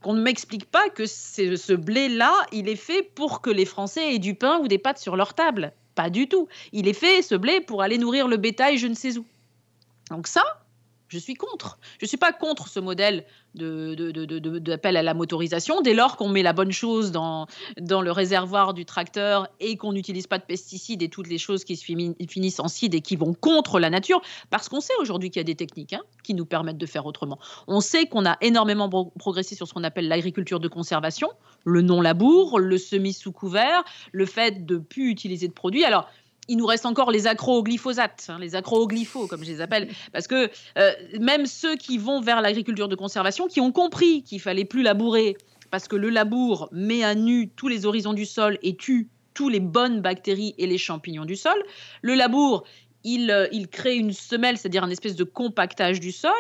S2: Qu'on ne m'explique pas que ce blé-là, il est fait pour que les Français aient du pain ou des pâtes sur leur table. Pas du tout. Il est fait, ce blé, pour aller nourrir le bétail je ne sais où. Donc ça, je suis contre. Je ne suis pas contre ce modèle d'appel à la motorisation. Dès lors qu'on met la bonne chose dans, dans le réservoir du tracteur et qu'on n'utilise pas de pesticides et toutes les choses qui se finissent en cide et qui vont contre la nature, parce qu'on sait aujourd'hui qu'il y a des techniques hein, qui nous permettent de faire autrement. On sait qu'on a énormément progressé sur ce qu'on appelle l'agriculture de conservation, le non-labour, le semi sous couvert, le fait de plus utiliser de produits. Alors, il nous reste encore les acro-glyphosates, hein, les acro-glyphos, comme je les appelle, parce que euh, même ceux qui vont vers l'agriculture de conservation, qui ont compris qu'il fallait plus labourer, parce que le labour met à nu tous les horizons du sol et tue tous les bonnes bactéries et les champignons du sol. Le labour, il, euh, il crée une semelle, c'est-à-dire un espèce de compactage du sol.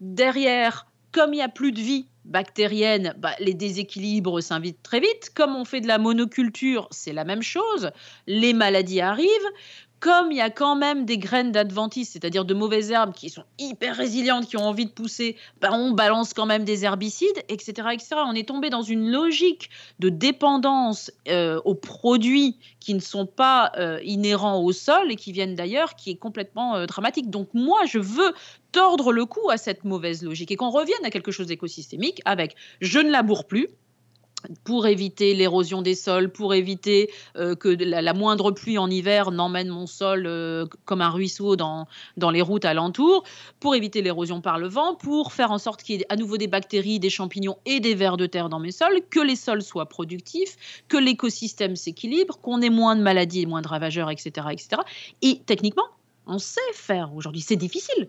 S2: Derrière, comme il n'y a plus de vie bactérienne, bah, les déséquilibres s'invitent très vite. Comme on fait de la monoculture, c'est la même chose. Les maladies arrivent comme il y a quand même des graines d'adventice, c'est-à-dire de mauvaises herbes qui sont hyper résilientes, qui ont envie de pousser, ben on balance quand même des herbicides, etc., etc. On est tombé dans une logique de dépendance euh, aux produits qui ne sont pas euh, inhérents au sol et qui viennent d'ailleurs, qui est complètement euh, dramatique. Donc moi, je veux tordre le cou à cette mauvaise logique et qu'on revienne à quelque chose d'écosystémique avec je ne laboure plus, pour éviter l'érosion des sols, pour éviter euh, que la, moindre pluie en hiver n'emmène mon sol euh, comme un ruisseau dans, dans les routes alentours, pour éviter l'érosion par le vent, pour faire en sorte qu'il y ait à nouveau des bactéries, des champignons et des vers de terre dans mes sols, que les sols soient productifs, que l'écosystème s'équilibre, qu'on ait moins de maladies moins de ravageurs, etc., etc. Et techniquement, on sait faire aujourd'hui. C'est difficile.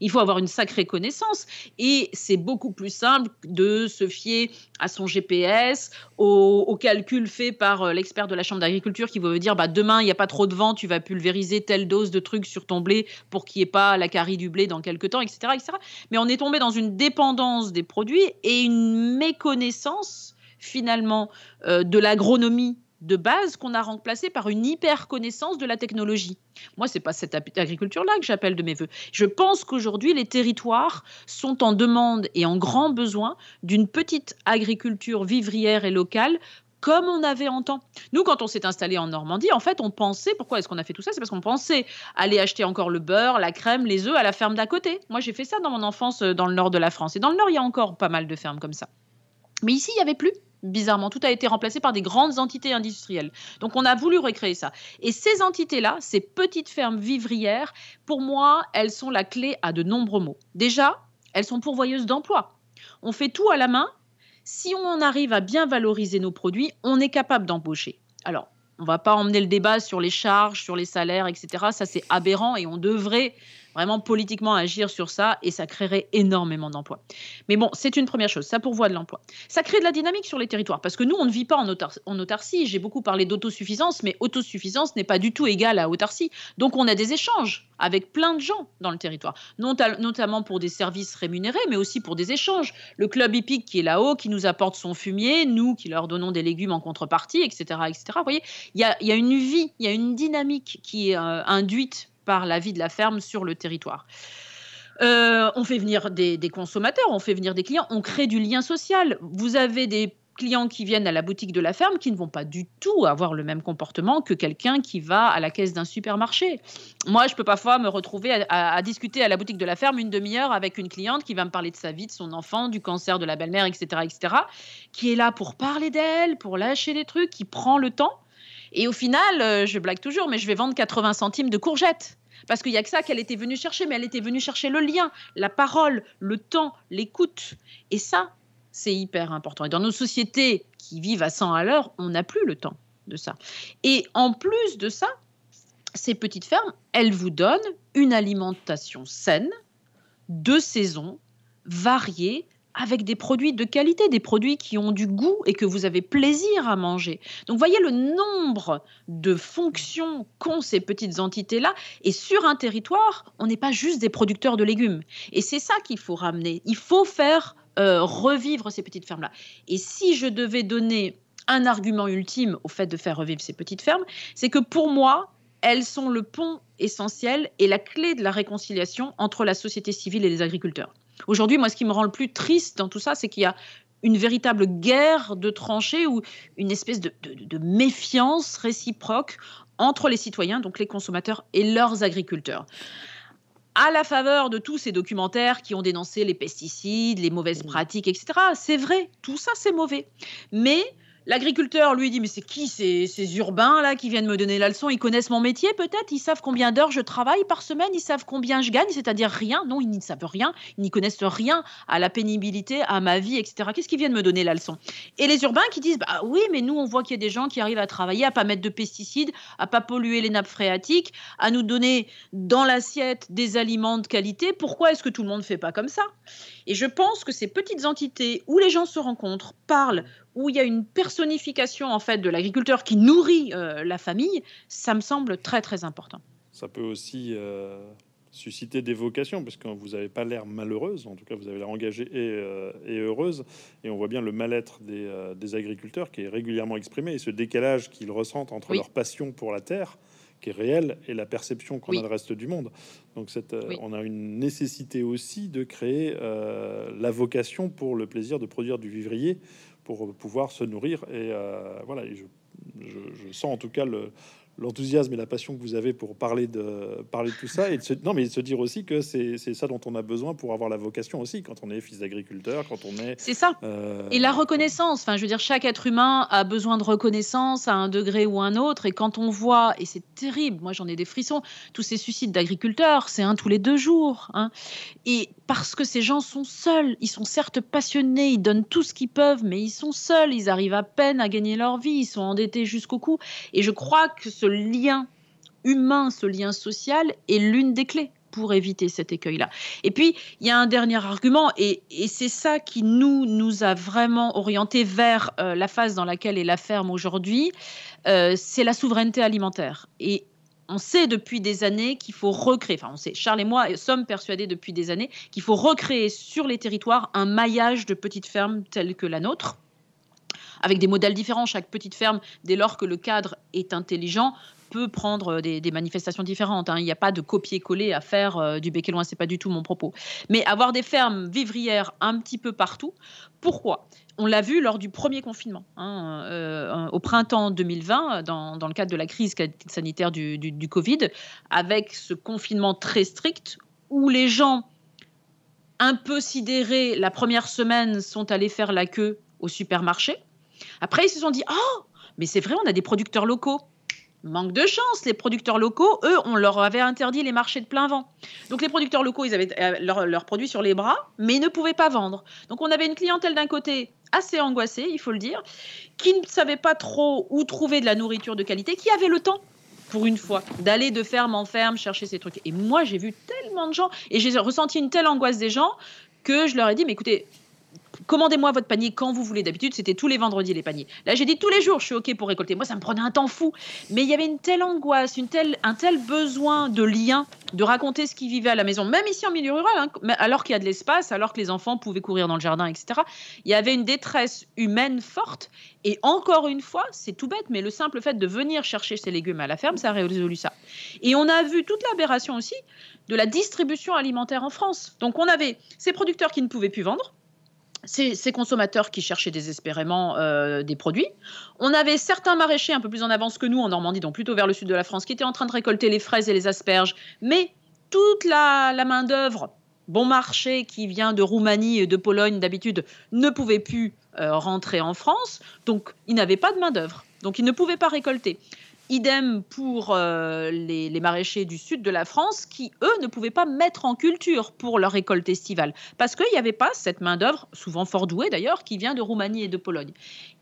S2: Il faut avoir une sacrée connaissance et c'est beaucoup plus simple de se fier à son GPS, au, calcul fait par euh, l'expert de la chambre d'agriculture qui veut dire bah, demain il n'y a pas trop de vent, tu vas pulvériser telle dose de trucs sur ton blé pour qu'il n'y ait pas la carie du blé dans quelques temps, etc., etc. Mais on est tombé dans une dépendance des produits et une méconnaissance finalement euh, de l'agronomie de base qu'on a remplacé par une hyper connaissance de la technologie. Moi, c'est pas cette agriculture-là que j'appelle de mes voeux. Je pense qu'aujourd'hui, les territoires sont en demande et en grand besoin d'une petite agriculture vivrière et locale comme on avait en temps. Nous, quand on s'est installé en Normandie, en fait, on pensait, pourquoi est-ce qu'on a fait tout ça? C'est parce qu'on pensait aller acheter encore le beurre, la crème, les œufs à la ferme d'à côté. Moi, j'ai fait ça dans mon enfance euh, dans le nord de la France. Et dans le nord, il y a encore pas mal de fermes comme ça. Mais ici, il n'y avait plus bizarrement, tout a été remplacé par des grandes entités industrielles. Donc on a voulu recréer ça. Et ces entités-là, ces petites fermes vivrières, pour moi, elles sont la clé à de nombreux mots. Déjà, elles sont pourvoyeuses d'emplois. On fait tout à la main. Si on arrive à bien valoriser nos produits, on est capable d'embaucher. Alors, on ne va pas emmener le débat sur les charges, sur les salaires, etc. Ça, c'est aberrant et on devrait vraiment politiquement agir sur ça et ça créerait énormément d'emplois. Mais bon, c'est une première chose, ça pourvoit de l'emploi. Ça crée de la dynamique sur les territoires parce que nous, on ne vit pas en, autarcie. J'ai beaucoup parlé d'autosuffisance, mais autosuffisance n'est pas du tout égale à autarcie. Donc on a des échanges avec plein de gens dans le territoire, notamment pour des services rémunérés, mais aussi pour des échanges. Le club hippique qui est là-haut, qui nous apporte son fumier, nous qui leur donnons des légumes en contrepartie, etc. etc. Vous voyez, il y a, une vie, il y a une dynamique qui est euh, induite par la vie de la ferme sur le territoire. Euh, on fait venir des, consommateurs, on fait venir des clients, on crée du lien social. Vous avez des clients qui viennent à la boutique de la ferme qui ne vont pas du tout avoir le même comportement que quelqu'un qui va à la caisse d'un supermarché. Moi, je peux parfois me retrouver à, à, discuter à la boutique de la ferme une demi-heure avec une cliente qui va me parler de sa vie, de son enfant, du cancer de la belle-mère, etc., etc., qui est là pour parler d'elle, pour lâcher des trucs, qui prend le temps. Et au final, euh, je blague toujours, mais je vais vendre 80 centimes de courgettes. Parce qu'il n'y a que ça qu'elle était venue chercher, mais elle était venue chercher le lien, la parole, le temps, l'écoute. Et ça, c'est hyper important. Et dans nos sociétés qui vivent à 100 à l'heure, on n'a plus le temps de ça. Et en plus de ça, ces petites fermes, elles vous donnent une alimentation saine, de saison, variée, avec des produits de qualité, des produits qui ont du goût et que vous avez plaisir à manger. Donc voyez le nombre de fonctions qu'ont ces petites entités-là. Et sur un territoire, on n'est pas juste des producteurs de légumes. Et c'est ça qu'il faut ramener. Il faut faire euh, revivre ces petites fermes-là. Et si je devais donner un argument ultime au fait de faire revivre ces petites fermes, c'est que pour moi, elles sont le pont essentiel et la clé de la réconciliation entre la société civile et les agriculteurs. Aujourd'hui, moi, ce qui me rend le plus triste dans tout ça, c'est qu'il y a une véritable guerre de tranchées ou une espèce de, méfiance réciproque entre les citoyens, donc les consommateurs, et leurs agriculteurs à la faveur de tous ces documentaires qui ont dénoncé les pesticides, les mauvaises pratiques, etc. C'est vrai, tout ça c'est mauvais. Mais L'agriculteur lui dit mais c'est qui ces, urbains là qui viennent me donner la leçon? Ils connaissent mon métier peut-être? Ils savent combien d'heures je travaille par semaine? Ils savent combien je gagne? C'est-à-dire rien? Non, ils ne savent rien. Ils n'y connaissent rien à la pénibilité, à ma vie, etc. Qu'est-ce qu'ils viennent me donner la leçon? Et les urbains qui disent bah oui, mais nous on voit qu'il y a des gens qui arrivent à travailler, à pas mettre de pesticides, à pas polluer les nappes phréatiques, à nous donner dans l'assiette des aliments de qualité. Pourquoi est-ce que tout le monde ne fait pas comme ça? Et je pense que ces petites entités où les gens se rencontrent, parlent, où il y a une personnification en fait de l'agriculteur qui nourrit euh, la famille, ça me semble très très important.
S1: Ça peut aussi euh, susciter des vocations parce que vous n'avez pas l'air malheureuse, en tout cas vous avez l'air engagée et, euh, et, heureuse, et on voit bien le mal-être des, des, agriculteurs qui est régulièrement exprimé et ce décalage qu'ils ressentent entre leur passion pour la terre qui est réel et la perception qu'on a du reste du monde. Donc cette, on a une nécessité aussi de créer la vocation pour le plaisir de produire du vivrier pour pouvoir se nourrir. Et euh, voilà, je, sens en tout cas le, l'enthousiasme et la passion que vous avez pour parler de, parler de tout ça et de se, non, mais de se dire aussi que c'est ça dont on a besoin pour avoir la vocation aussi quand on est fils d'agriculteur, quand on est.
S2: C'est ça. Euh, et la reconnaissance. Enfin, je veux dire, chaque être humain a besoin de reconnaissance à un degré ou un autre. Et quand on voit, et c'est terrible, moi j'en ai des frissons, tous ces suicides d'agriculteurs, c'est un tous les deux jours. Hein. Et parce que ces gens sont seuls, ils sont certes passionnés, ils donnent tout ce qu'ils peuvent, mais ils sont seuls, ils arrivent à peine à gagner leur vie, ils sont endettés jusqu'au cou. Et je crois que ce lien humain, ce lien social est l'une des clés pour éviter cet écueil-là. Et puis, il y a un dernier argument, et, c'est ça qui nous, a vraiment orienté vers euh, la phase dans laquelle est la ferme aujourd'hui, euh, c'est la souveraineté alimentaire. Et on sait depuis des années qu'il faut recréer, enfin on sait, Charles et moi sommes persuadés depuis des années qu'il faut recréer sur les territoires un maillage de petites fermes telles que la nôtre avec des modèles différents. Chaque petite ferme, dès lors que le cadre est intelligent, peut prendre des, manifestations différentes. Hein. Il n'y a pas de copier-coller à faire euh, du bec et loin, c'est pas du tout mon propos. Mais avoir des fermes vivrières un petit peu partout. Pourquoi? On l'a vu lors du premier confinement, hein, euh, au printemps 2020, dans, le cadre de la crise sanitaire du, du, Covid, avec ce confinement très strict où les gens un peu sidérés la première semaine sont allés faire la queue au supermarché. Après, ils se sont dit Oh, mais c'est vrai, on a des producteurs locaux. Manque de chance, les producteurs locaux, eux, on leur avait interdit les marchés de plein vent. Donc les producteurs locaux, ils avaient euh, leurs produits sur les bras, mais ils ne pouvaient pas vendre. Donc on avait une clientèle d'un côté assez angoissée, il faut le dire, qui ne savait pas trop où trouver de la nourriture de qualité, qui avait le temps pour une fois, d'aller de ferme en ferme chercher ces trucs. Et moi, j'ai vu tellement de gens et j'ai ressenti une telle angoisse des gens que je leur ai dit, mais écoutez, commandez-moi votre panier quand vous voulez. D'habitude, c'était tous les vendredis les paniers. Là, j'ai dit tous les jours, je suis OK pour récolter. Moi, ça me prenait un temps fou. Mais il y avait une telle angoisse, une un tel besoin de lien, de raconter ce qu'ils vivaient à la maison, même ici en milieu rural, hein, alors qu'il y a de l'espace, alors que les enfants pouvaient courir dans le jardin, etc. Il y avait une détresse humaine forte. Et encore une fois, c'est tout bête, mais le simple fait de venir chercher ses légumes à la ferme, ça a résolu ça. Et on a vu toute l'aberration aussi de la distribution alimentaire en France. Donc on avait ces producteurs qui ne pouvaient plus vendre, ces, consommateurs qui cherchaient désespérément euh, des produits. On avait certains maraîchers un peu plus en avance que nous en Normandie, donc plutôt vers le sud de la France, qui étaient en train de récolter les fraises et les asperges. Mais toute la, main-d'œuvre bon marché qui vient de Roumanie et de Pologne d'habitude ne pouvait plus euh, rentrer en France. Donc, ils n'avaient pas de main-d'œuvre. Donc, ils ne pouvaient pas récolter. Idem pour euh, les, maraîchers du sud de la France qui, eux, ne pouvaient pas mettre en culture pour leur récolte estivale parce qu'il n'y avait pas cette main-d'œuvre, souvent fort douée d'ailleurs, qui vient de Roumanie et de Pologne.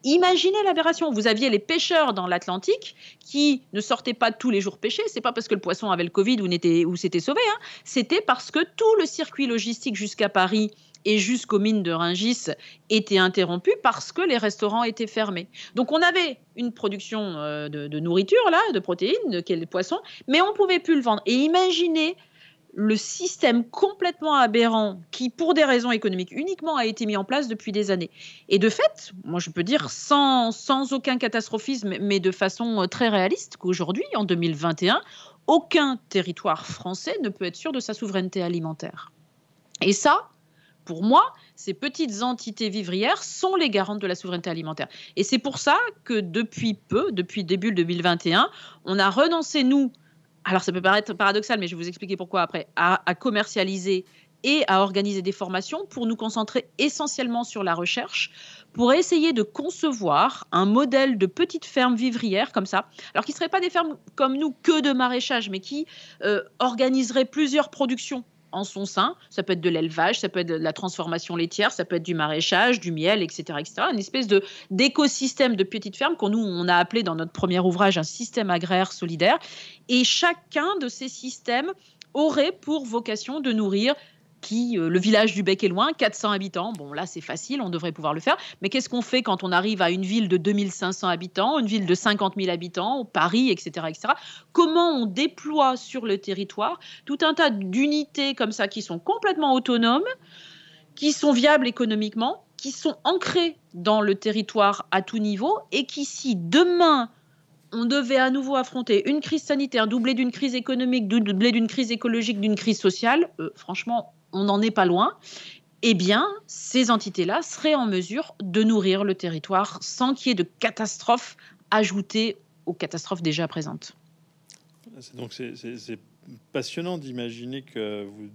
S2: Imaginez l'aberration. Vous aviez les pêcheurs dans l'Atlantique qui ne sortaient pas tous les jours pêcher. C'est pas parce que le poisson avait le Covid ou, s'était sauvé. Hein. C'était parce que tout le circuit logistique jusqu'à Paris et jusqu'aux mines de Ringis était interrompu parce que les restaurants étaient fermés. Donc on avait une production euh, de, nourriture, là, de protéines, de poisson, mais on ne pouvait plus le vendre. Et imaginez le système complètement aberrant qui, pour des raisons économiques uniquement, a été mis en place depuis des années. Et de fait, moi je peux dire sans, sans aucun catastrophisme, mais de façon euh, très réaliste, qu'aujourd'hui, en 2021, aucun territoire français ne peut être sûr de sa souveraineté alimentaire. Et ça, pour moi, ces petites entités vivrières sont les garantes de la souveraineté alimentaire. Et c'est pour ça que depuis peu, depuis début 2021, on a renoncé, nous, alors ça peut paraître paradoxal, mais je vais vous expliquer pourquoi après, à, commercialiser et à organiser des formations pour nous concentrer essentiellement sur la recherche, pour essayer de concevoir un modèle de petite ferme vivrière comme ça, alors qui ne seraient pas des fermes comme nous que de maraîchage, mais qui euh, organiseraient plusieurs productions en son sein. Ça peut être de l'élevage, ça peut être de la transformation laitière, ça peut être du maraîchage, du miel, etc. etc. Une espèce d'écosystème de petites fermes qu'on on a appelé dans notre premier ouvrage un système agraire solidaire. Et chacun de ces systèmes aurait pour vocation de nourrir euh, le village du Bec est loin, 400 habitants. Bon, là, c'est facile, on devrait pouvoir le faire. Mais qu'est-ce qu'on fait quand on arrive à une ville de 2500 habitants, une ville de 50 000 habitants, Paris, etc., etc. Comment on déploie sur le territoire tout un tas d'unités comme ça qui sont complètement autonomes, qui sont viables économiquement, qui sont ancrées dans le territoire à tout niveau et qui, si demain on devait à nouveau affronter une crise sanitaire doublée d'une crise économique, doublée d'une crise écologique, d'une crise sociale, euh, franchement, on n'en est pas loin, eh bien, ces entités-là seraient en mesure de nourrir le territoire sans qu'il y ait de catastrophes ajoutées aux catastrophes déjà présentes.
S1: Donc c'est passionnant d'imaginer que vous,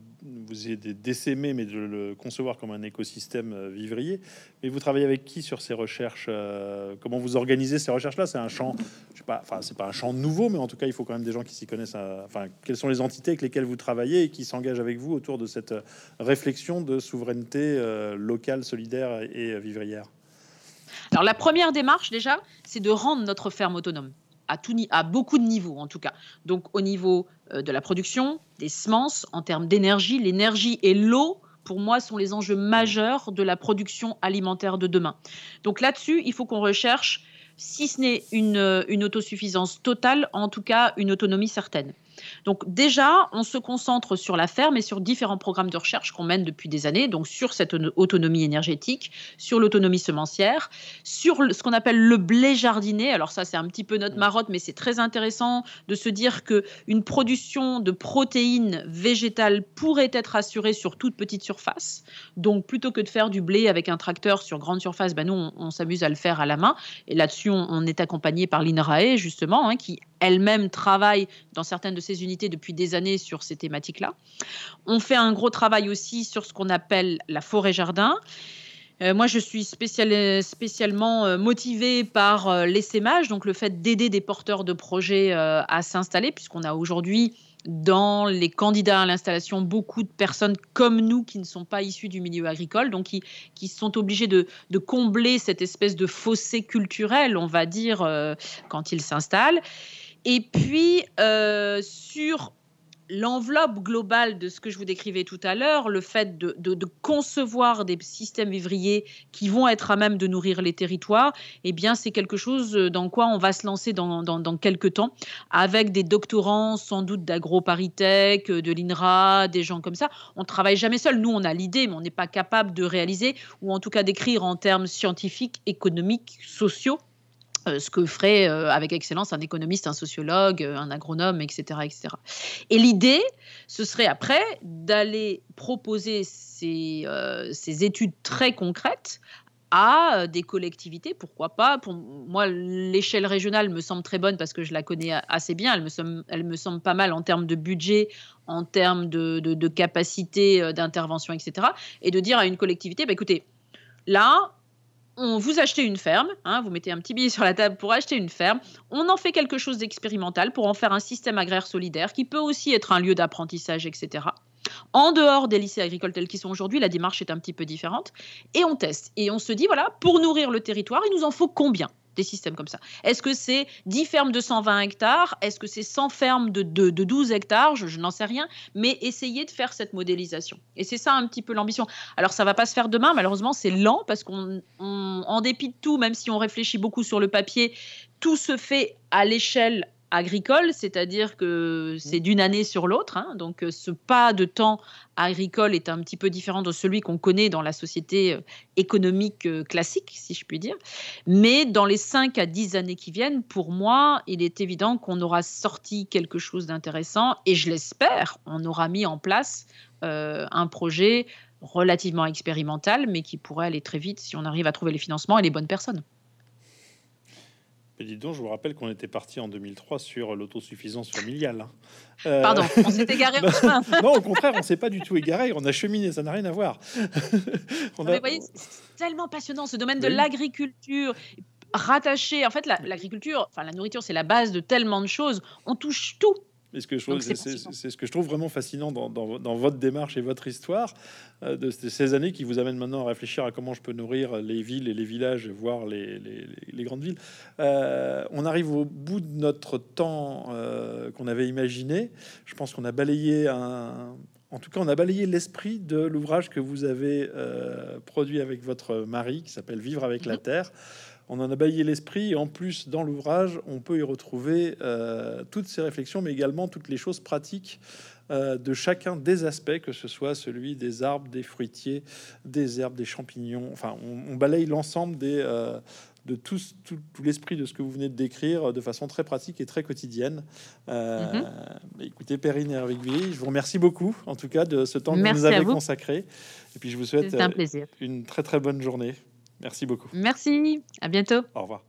S1: vous ayez d'essaimer, mais de le concevoir comme un écosystème euh, vivrier. Mais vous travaillez avec qui sur ces recherches euh, Comment vous organisez ces recherches-là? C'est un champ, je sais pas, enfin c'est pas un champ nouveau, mais en tout cas il faut quand même des gens qui s'y connaissent. enfin, quelles sont les entités avec lesquelles vous travaillez et qui s'engagent avec vous autour de cette réflexion de souveraineté euh, locale, solidaire et vivrière?
S2: Alors la première démarche déjà, c'est de rendre notre ferme autonome à, beaucoup de niveaux en tout cas. Donc au niveau euh, de la production, des semences, en termes d'énergie, l'énergie et l'eau, pour moi, sont les enjeux majeurs de la production alimentaire de demain. Donc là-dessus, il faut qu'on recherche, si ce n'est une, une autosuffisance totale, en tout cas une autonomie certaine. Donc déjà, on se concentre sur la ferme et sur différents programmes de recherche qu'on mène depuis des années, donc sur cette autonomie énergétique, sur l'autonomie semencière, sur ce qu'on appelle le blé jardiné. Alors ça, c'est un petit peu notre marotte, mais c'est très intéressant de se dire que une production de protéines végétales pourrait être assurée sur toute petite surface. Donc plutôt que de faire du blé avec un tracteur sur grande surface, ben nous, on, s'amuse à le faire à la main. Et là-dessus, on, est accompagné par l'INRAE, justement, hein, qui elle-même travaille dans certaines de ses unités depuis des années sur ces thématiques-là. On fait un gros travail aussi sur ce qu'on appelle la forêt-jardin. Euh, moi, je suis spécialement euh, motivée par euh, l'essaimage, donc le fait d'aider des porteurs de projets à s'installer, puisqu'on a aujourd'hui dans les candidats à l'installation beaucoup de personnes comme nous qui ne sont pas issues du milieu agricole, donc qui, sont obligés de, de, combler cette espèce de fossé culturel, on va dire, quand ils s'installent. Et puis, euh, sur l'enveloppe globale de ce que je vous décrivais tout à l'heure, le fait de, concevoir des systèmes vivriers qui vont être à même de nourrir les territoires, eh bien, c'est quelque chose dans quoi on va se lancer dans, quelques temps, avec des doctorants sans doute d'AgroParisTech, de l'INRA, des gens comme ça. On ne travaille jamais seul. Nous, on a l'idée, mais on n'est pas capable de réaliser, ou en tout cas d'écrire en termes scientifiques, économiques, sociaux ce que ferait euh, avec excellence un économiste, un sociologue, euh, un agronome, etc. etc. Et l'idée, ce serait après d'aller proposer ces, ces, études très concrètes à des collectivités, pourquoi pas. Pour moi, l'échelle régionale me semble très bonne parce que je la connais assez bien. Elle me semble, elle me semble pas mal en termes de budget, en termes de, de, capacité d'intervention, etc. Et de dire à une collectivité, bah, écoutez, là, on vous achetez une ferme, hein, vous mettez un petit billet sur la table pour acheter une ferme, on en fait quelque chose d'expérimental pour en faire un système agraire solidaire qui peut aussi être un lieu d'apprentissage, etc. En dehors des lycées agricoles tels qu'ils sont aujourd'hui, la démarche est un petit peu différente. Et on teste. Et on se dit, voilà, pour nourrir le territoire, il nous en faut combien? Des systèmes comme ça. Est-ce que c'est 10 fermes de 120 hectares? Est-ce que c'est 100 fermes de, de, 12 hectares? Je, n'en sais rien, mais essayez de faire cette modélisation. Et c'est ça un petit peu l'ambition. Alors ça va pas se faire demain, malheureusement c'est lent parce qu'on, dépit de tout, même si on réfléchit beaucoup sur le papier, tout se fait à l'échelle agricole, c'est-à-dire que c'est d'une année sur l'autre. Hein. donc euh, ce pas de temps agricole est un petit peu différent de celui qu'on connaît dans la société euh, économique euh, classique, si je puis dire. Mais dans les 5 à 10 années qui viennent, pour moi, il est évident qu'on aura sorti quelque chose d'intéressant et je l'espère, on aura mis en place un projet relativement expérimental, mais qui pourrait aller très vite si on arrive à trouver les financements et les bonnes personnes.
S1: Mais dis donc, je vous rappelle qu'on était parti en 2003 sur l'autosuffisance familiale. Hein.
S2: Euh, Pardon, on s'est égaré en
S1: chemin. non, au contraire, on s'est pas du tout égaré. On a cheminé, ça n'a rien à voir.
S2: on a... voyez, c'est tellement passionnant ce domaine de l'agriculture rattaché. En fait, l'agriculture, enfin la nourriture, c'est la base de tellement de choses. On touche tout
S1: ce que je trouve, c'est ce que je trouve vraiment fascinant dans, votre démarche et votre histoire euh, de ces années qui vous amènent maintenant à réfléchir à comment je peux nourrir les villes et les villages, voire les, les, grandes villes. Euh, on arrive au bout de notre temps euh, qu'on avait imaginé. Je pense qu'on a balayé un, en tout cas, on a balayé l'esprit de l'ouvrage que vous avez produit avec votre mari, qui s'appelle Vivre avec la mhm. terre on en a baillé l'esprit. Et en plus, dans l'ouvrage, on peut y retrouver euh, toutes ces réflexions, mais également toutes les choses pratiques euh, de chacun des aspects, que ce soit celui des arbres, des fruitiers, des herbes, des champignons. Enfin, on, balaye l'ensemble des euh, de tout, tout, l'esprit de ce que vous venez de décrire de façon très pratique et très quotidienne. Mm-hmm. Écoutez, Perrine et je vous remercie beaucoup, en tout cas, de ce temps que vous nous avez consacré. Et puis, je vous souhaite
S2: un
S1: une très, très bonne journée. Merci beaucoup.
S2: Merci. À bientôt.
S1: Au revoir.